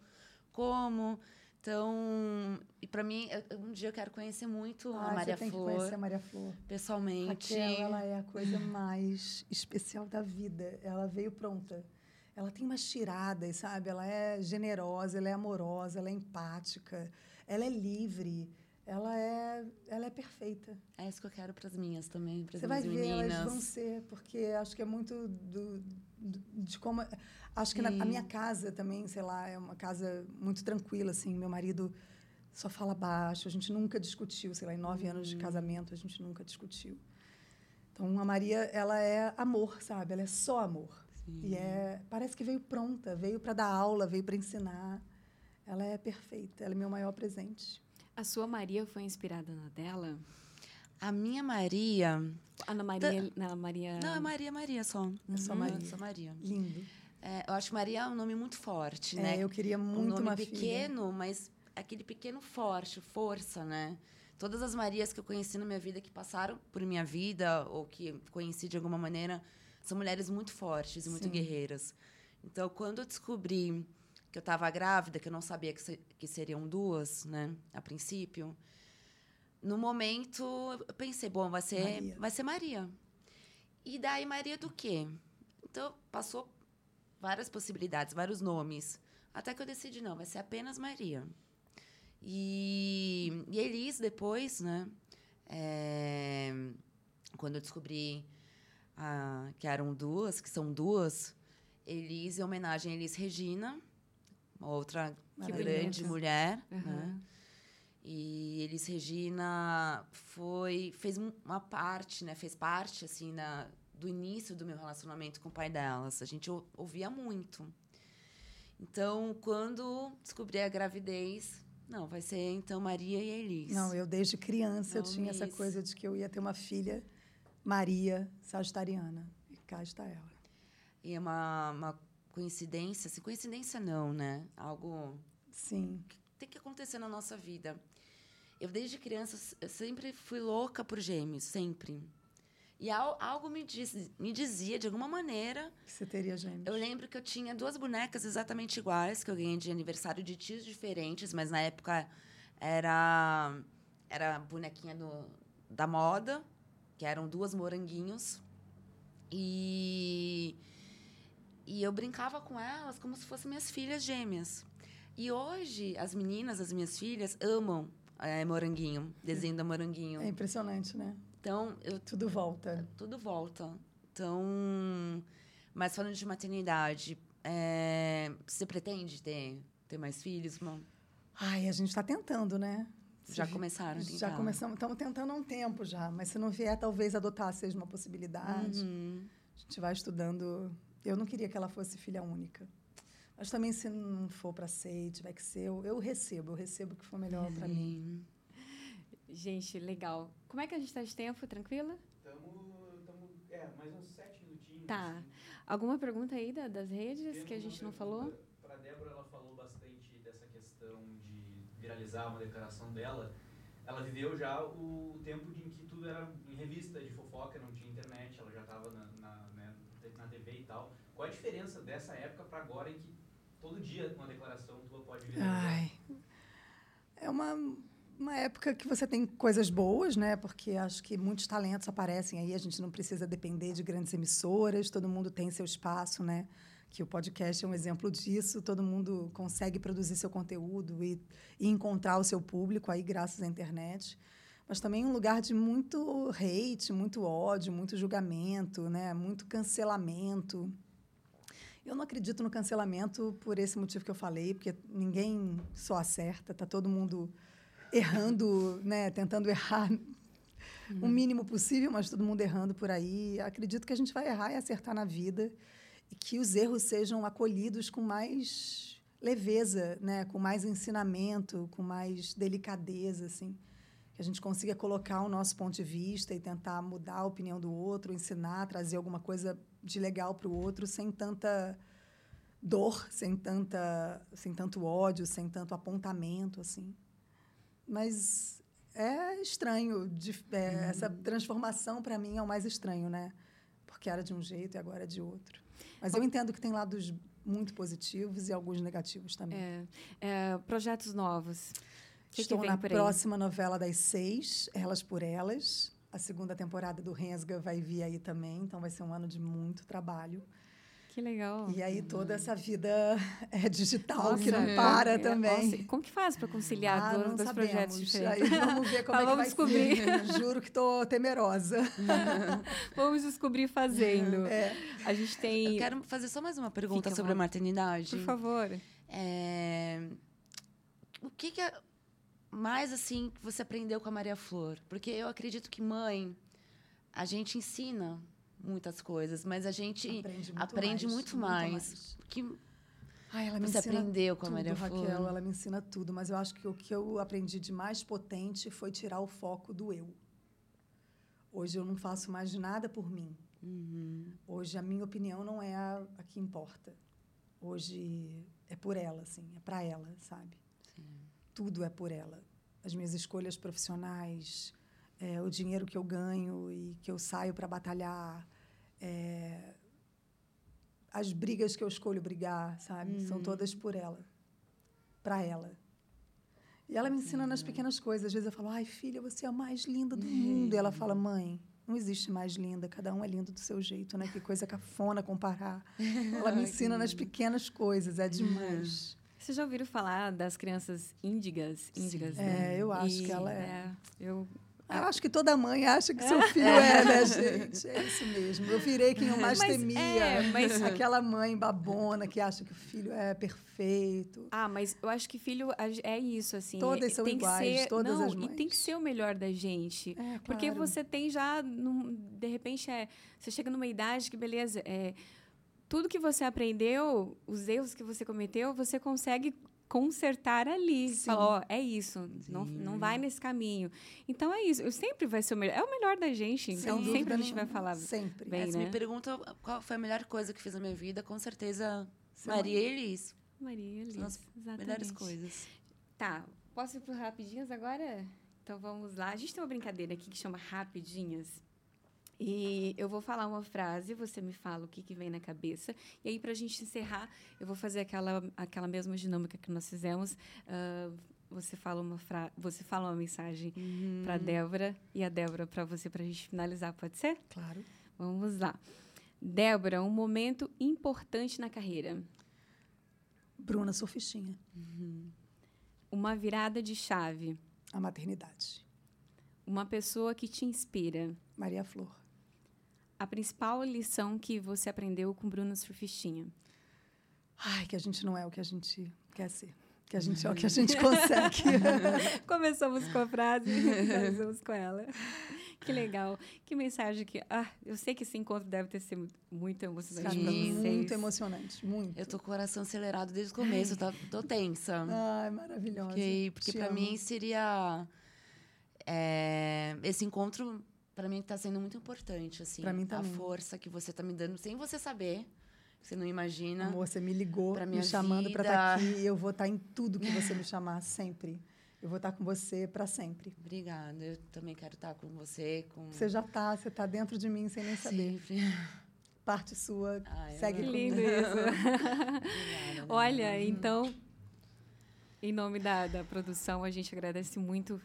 como. Então, e para mim, eu- um dia eu quero conhecer muito Ah, a Maria você tem que Flor conhecer a Maria Flor. pessoalmente. Raquel, ela é a coisa mais especial da vida. Ela veio pronta. Ela tem umas tiradas, sabe? Ela é generosa, ela é amorosa, ela é empática, ela é livre, ela é, ela é perfeita. É isso que eu quero para as minhas também, para as Você vai minhas ver, meninas. elas vão ser, porque acho que é muito do- de como. Acho que na, a minha casa também, sei lá, é uma casa muito tranquila, assim. Meu marido só fala baixo, a gente nunca discutiu, sei lá, em nove anos de casamento, a gente nunca discutiu. Então, a Maria, ela é amor, sabe? Ela é só amor. E é, parece que veio pronta, veio para dar aula, veio para ensinar. Ela é perfeita, ela é meu maior presente. A sua Maria foi inspirada na dela? A minha Maria. Ana Maria. Na Maria. Não, é Maria Maria só. É só Uhum, Maria. Só Maria. Lindo. É, eu acho que Maria é um nome muito forte, É, né? eu queria um muito nome uma filha. pequeno, mas aquele pequeno forte, força, né? Todas as Marias que eu conheci na minha vida, que passaram por minha vida, ou que conheci de alguma maneira, são mulheres muito fortes e muito Sim. guerreiras. Então, quando eu descobri que eu estava grávida, que eu não sabia que, se- que seriam duas, né? A princípio. No momento, eu pensei, bom, vai ser Maria. vai ser Maria. E daí, Maria do quê? Então, passou várias possibilidades, vários nomes. Até que eu decidi, não, vai ser apenas Maria. E, e Elis, depois, né? é, quando eu descobri ah, que eram duas, que são duas, Elis, em homenagem a Elis Regina, uma outra Que grande mulher, Aham. né? E Elis Regina foi fez um- uma parte, né? Fez parte assim na, do início do meu relacionamento com o pai delas. A gente ou- ouvia muito. Então, quando descobri a gravidez, não, vai ser então Maria e Elis. Não, eu desde criança eu tinha essa coisa de que eu ia ter uma filha Maria Sagitariana. E cá está ela. E é uma, uma coincidência, assim, coincidência não, né? Algo Sim. que tem que acontecer na nossa vida. Eu, desde criança, eu sempre fui louca por gêmeos, sempre. E al- algo me, diz, me dizia, de alguma maneira, Que você teria gêmeos. Eu lembro que eu tinha duas bonecas exatamente iguais, que eu ganhei de aniversário de tios diferentes, mas na época era, era bonequinha do, da moda, que eram duas moranguinhos. E, e eu brincava com elas como se fossem minhas filhas gêmeas. E hoje, as meninas, as minhas filhas, amam eh, moranguinho, desenho da moranguinho. É impressionante, né? Então, eu Tudo volta. tudo volta. Então, mas falando de maternidade, é, você pretende ter, ter mais filhos? Não? Ai, a gente está tentando, né? Já começaram a tentar? Já começamos, estamos tentando há um tempo já, mas se não vier, talvez adotar seja uma possibilidade. Uhum. A gente vai estudando. Eu não queria que ela fosse filha única. Mas também, se não for para ser, e tiver que ser, eu, eu recebo, eu recebo o que for melhor para mim. Gente, legal. Como é que a gente está de tempo? Tranquila? Estamos, é, mais uns sete minutinhos Tá. Alguma pergunta aí da, das redes que a gente não falou? Para a Débora, ela falou bastante dessa questão de viralizar uma declaração dela. Ela viveu já o tempo em que tudo era em revista de fofoca, não tinha internet, ela já estava na, na, né, na TV e tal. Qual a diferença dessa época para agora em que todo dia uma declaração tua pode viralizar? Ai, é uma uma época que você tem coisas boas, né? Porque acho que muitos talentos aparecem aí, a gente não precisa depender de grandes emissoras, todo mundo tem seu espaço, né? Que o podcast é um exemplo disso, todo mundo consegue produzir seu conteúdo e, e encontrar o seu público aí graças à internet. Mas também um lugar de muito hate, muito ódio, muito julgamento, né? Muito cancelamento. Eu não acredito no cancelamento por esse motivo que eu falei, porque ninguém só acerta, tá todo mundo errando, [LAUGHS] né, tentando errar o mínimo possível, mas todo mundo errando por aí. Acredito que a gente vai errar e acertar na vida e que os erros sejam acolhidos com mais leveza, né, com mais ensinamento, com mais delicadeza, assim, que a gente consiga colocar o nosso ponto de vista e tentar mudar a opinião do outro, ensinar, trazer alguma coisa de legal para o outro sem tanta dor, sem tanta, sem tanto ódio, sem tanto apontamento, assim. Mas é estranho. De, é, uhum. Essa transformação, para mim, é o mais estranho, né? Porque era de um jeito e agora é de outro. Mas eu entendo que tem lados muito positivos e alguns negativos também. É, é, projetos novos. Que Estou que na próxima novela das seis, Elas por Elas. A segunda temporada do Rensga vai vir aí também, então vai ser um ano de muito trabalho. Que legal. E aí toda essa vida [LAUGHS] é digital Nossa, que não é. para é, também. Nossa, como que faz para conciliar ah, dois, dois projetos diferentes? Aí vamos ver [LAUGHS] como é que vai descobrir. Ser. [LAUGHS] Juro que estou temerosa. vamos descobrir fazendo. É. A gente tem. Eu quero fazer só mais uma pergunta Fica sobre a maternidade. Por favor. É... O que, que é mais assim que você aprendeu com a Maria Flor? Porque eu acredito que mãe a gente ensina muitas coisas, mas a gente aprende muito aprende mais. Muito mais. Mais. Que Ai, ela me você aprendeu com a Maria Raquel, Flor. ela me ensina tudo, mas eu acho que o que eu aprendi de mais potente foi tirar o foco do eu. Hoje eu não faço mais nada por mim. Uhum. Hoje a minha opinião não é a, a, que importa. Hoje é por ela, assim, é para ela, sabe? Tudo é por ela. As minhas escolhas profissionais, é, o dinheiro que eu ganho e que eu saio para batalhar, é, as brigas que eu escolho brigar, sabe? Uhum. São todas por ela, para ela. E ela me ensina nas pequenas coisas. Às vezes eu falo, ai, filha, você é a mais linda do mundo. E ela fala, mãe, não existe mais linda, cada um é lindo do seu jeito, né? Que coisa cafona comparar. [LAUGHS] Ela me ensina nas pequenas coisas, é demais. Vocês já ouviram falar das crianças índigas? índigas é, né? eu acho e, que ela é. é eu eu acho que toda mãe acha que seu filho é, né, gente? É isso mesmo. Eu virei quem eu mais mas, temia. É, mas... [LAUGHS] Aquela mãe babona que acha que o filho é perfeito. Ah, mas eu acho que filho é isso, assim. Todas são iguais, ser, todas não, as mães. E tem que ser o melhor da gente. É, claro. Porque você tem já, de repente, é, você chega numa idade que, beleza, é, tudo que você aprendeu, os erros que você cometeu, você consegue consertar ali. Sim. Falar, ó, oh, é isso, não, não vai nesse caminho. Então é isso, eu sempre vai ser o melhor. É o melhor da gente, então Sem sempre a gente vai falar. Sempre. Bem, é, né? me pergunta qual foi a melhor coisa que fiz na minha vida, com certeza Maria e Elis. Maria e Elis. São as exatamente. melhores coisas. Tá, posso ir para rapidinhas agora? Então vamos lá. A gente tem uma brincadeira aqui que chama Rapidinhas. E eu vou falar uma frase, você me fala o que, que vem na cabeça. E aí, para a gente encerrar, eu vou fazer aquela, aquela mesma dinâmica que nós fizemos. Uh, você fala uma fra você fala uma mensagem uhum. para Débora e a Débora para você para a gente finalizar, pode ser? Claro. Vamos lá. Débora, um momento importante na carreira. Bruna Sofistinha. Uhum. Uma virada de chave. A maternidade. Uma pessoa que te inspira. Maria Flor a principal lição que você aprendeu com Bruna Surfistinha? Ai, que a gente não é o que a gente quer ser. Que a gente é o que a [LAUGHS] gente consegue. [LAUGHS] Começamos com a frase, finalizamos com ela. Que legal. Que mensagem que. Ah, eu sei que esse encontro deve ter sido muito emocionante para vocês. Muito emocionante, muito. Eu tô com o coração acelerado desde o começo, tô, tô tensa. Ai, maravilhosa. Porque, porque para mim seria. É, esse encontro para mim está sendo muito importante, assim. Pra mim A também. força que você está me dando, sem você saber, que você não imagina. Amor, você me ligou, Pra me chamando para estar vida. aqui e eu vou estar em tudo que você me [LAUGHS] chamar, sempre. Eu vou estar com você para sempre. Obrigada. Eu também quero estar com você, com Você já tá, você tá dentro de mim sem nem saber. sempre. Parte sua, [LAUGHS] Ai, segue Que eu- comigo. lindo isso. Obrigada, Olha, então, em nome da, da produção, a gente agradece muito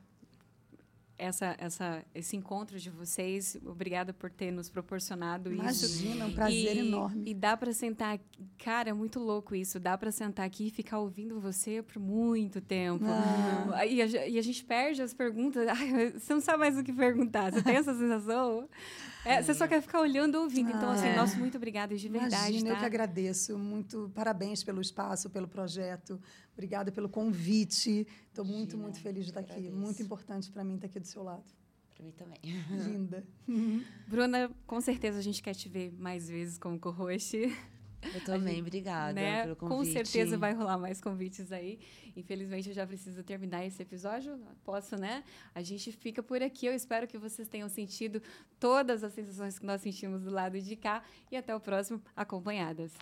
essa, essa, esse encontro de vocês. Obrigada por ter nos proporcionado isso. Imagina, um prazer e, enorme. E dá para sentar, aqui- cara, é muito louco isso. Dá para sentar aqui e ficar ouvindo você por muito tempo. Ah. E, a, e a gente perde as perguntas. [LAUGHS] Ai, você não sabe mais o que perguntar. Você tem essa sensação? É, você só quer ficar olhando ou ouvindo. Então, Ah, assim, é. nosso muito obrigada de verdade. Imagina, eu tá? que agradeço. Muito parabéns pelo espaço, pelo projeto. Obrigada pelo convite. Estou muito, muito feliz de estar eu aqui. agradeço. Muito importante para mim estar aqui do seu lado. Pra mim também. Linda. [LAUGHS] Bruna, com certeza a gente quer te ver mais vezes como co-host. Eu também, obrigada né? pelo Com convite. certeza vai rolar mais convites aí. Infelizmente, eu já preciso terminar esse episódio. Posso, né? A gente fica por aqui. Eu espero que vocês tenham sentido todas as sensações que nós sentimos do lado de cá. E até o próximo Acompanhadas.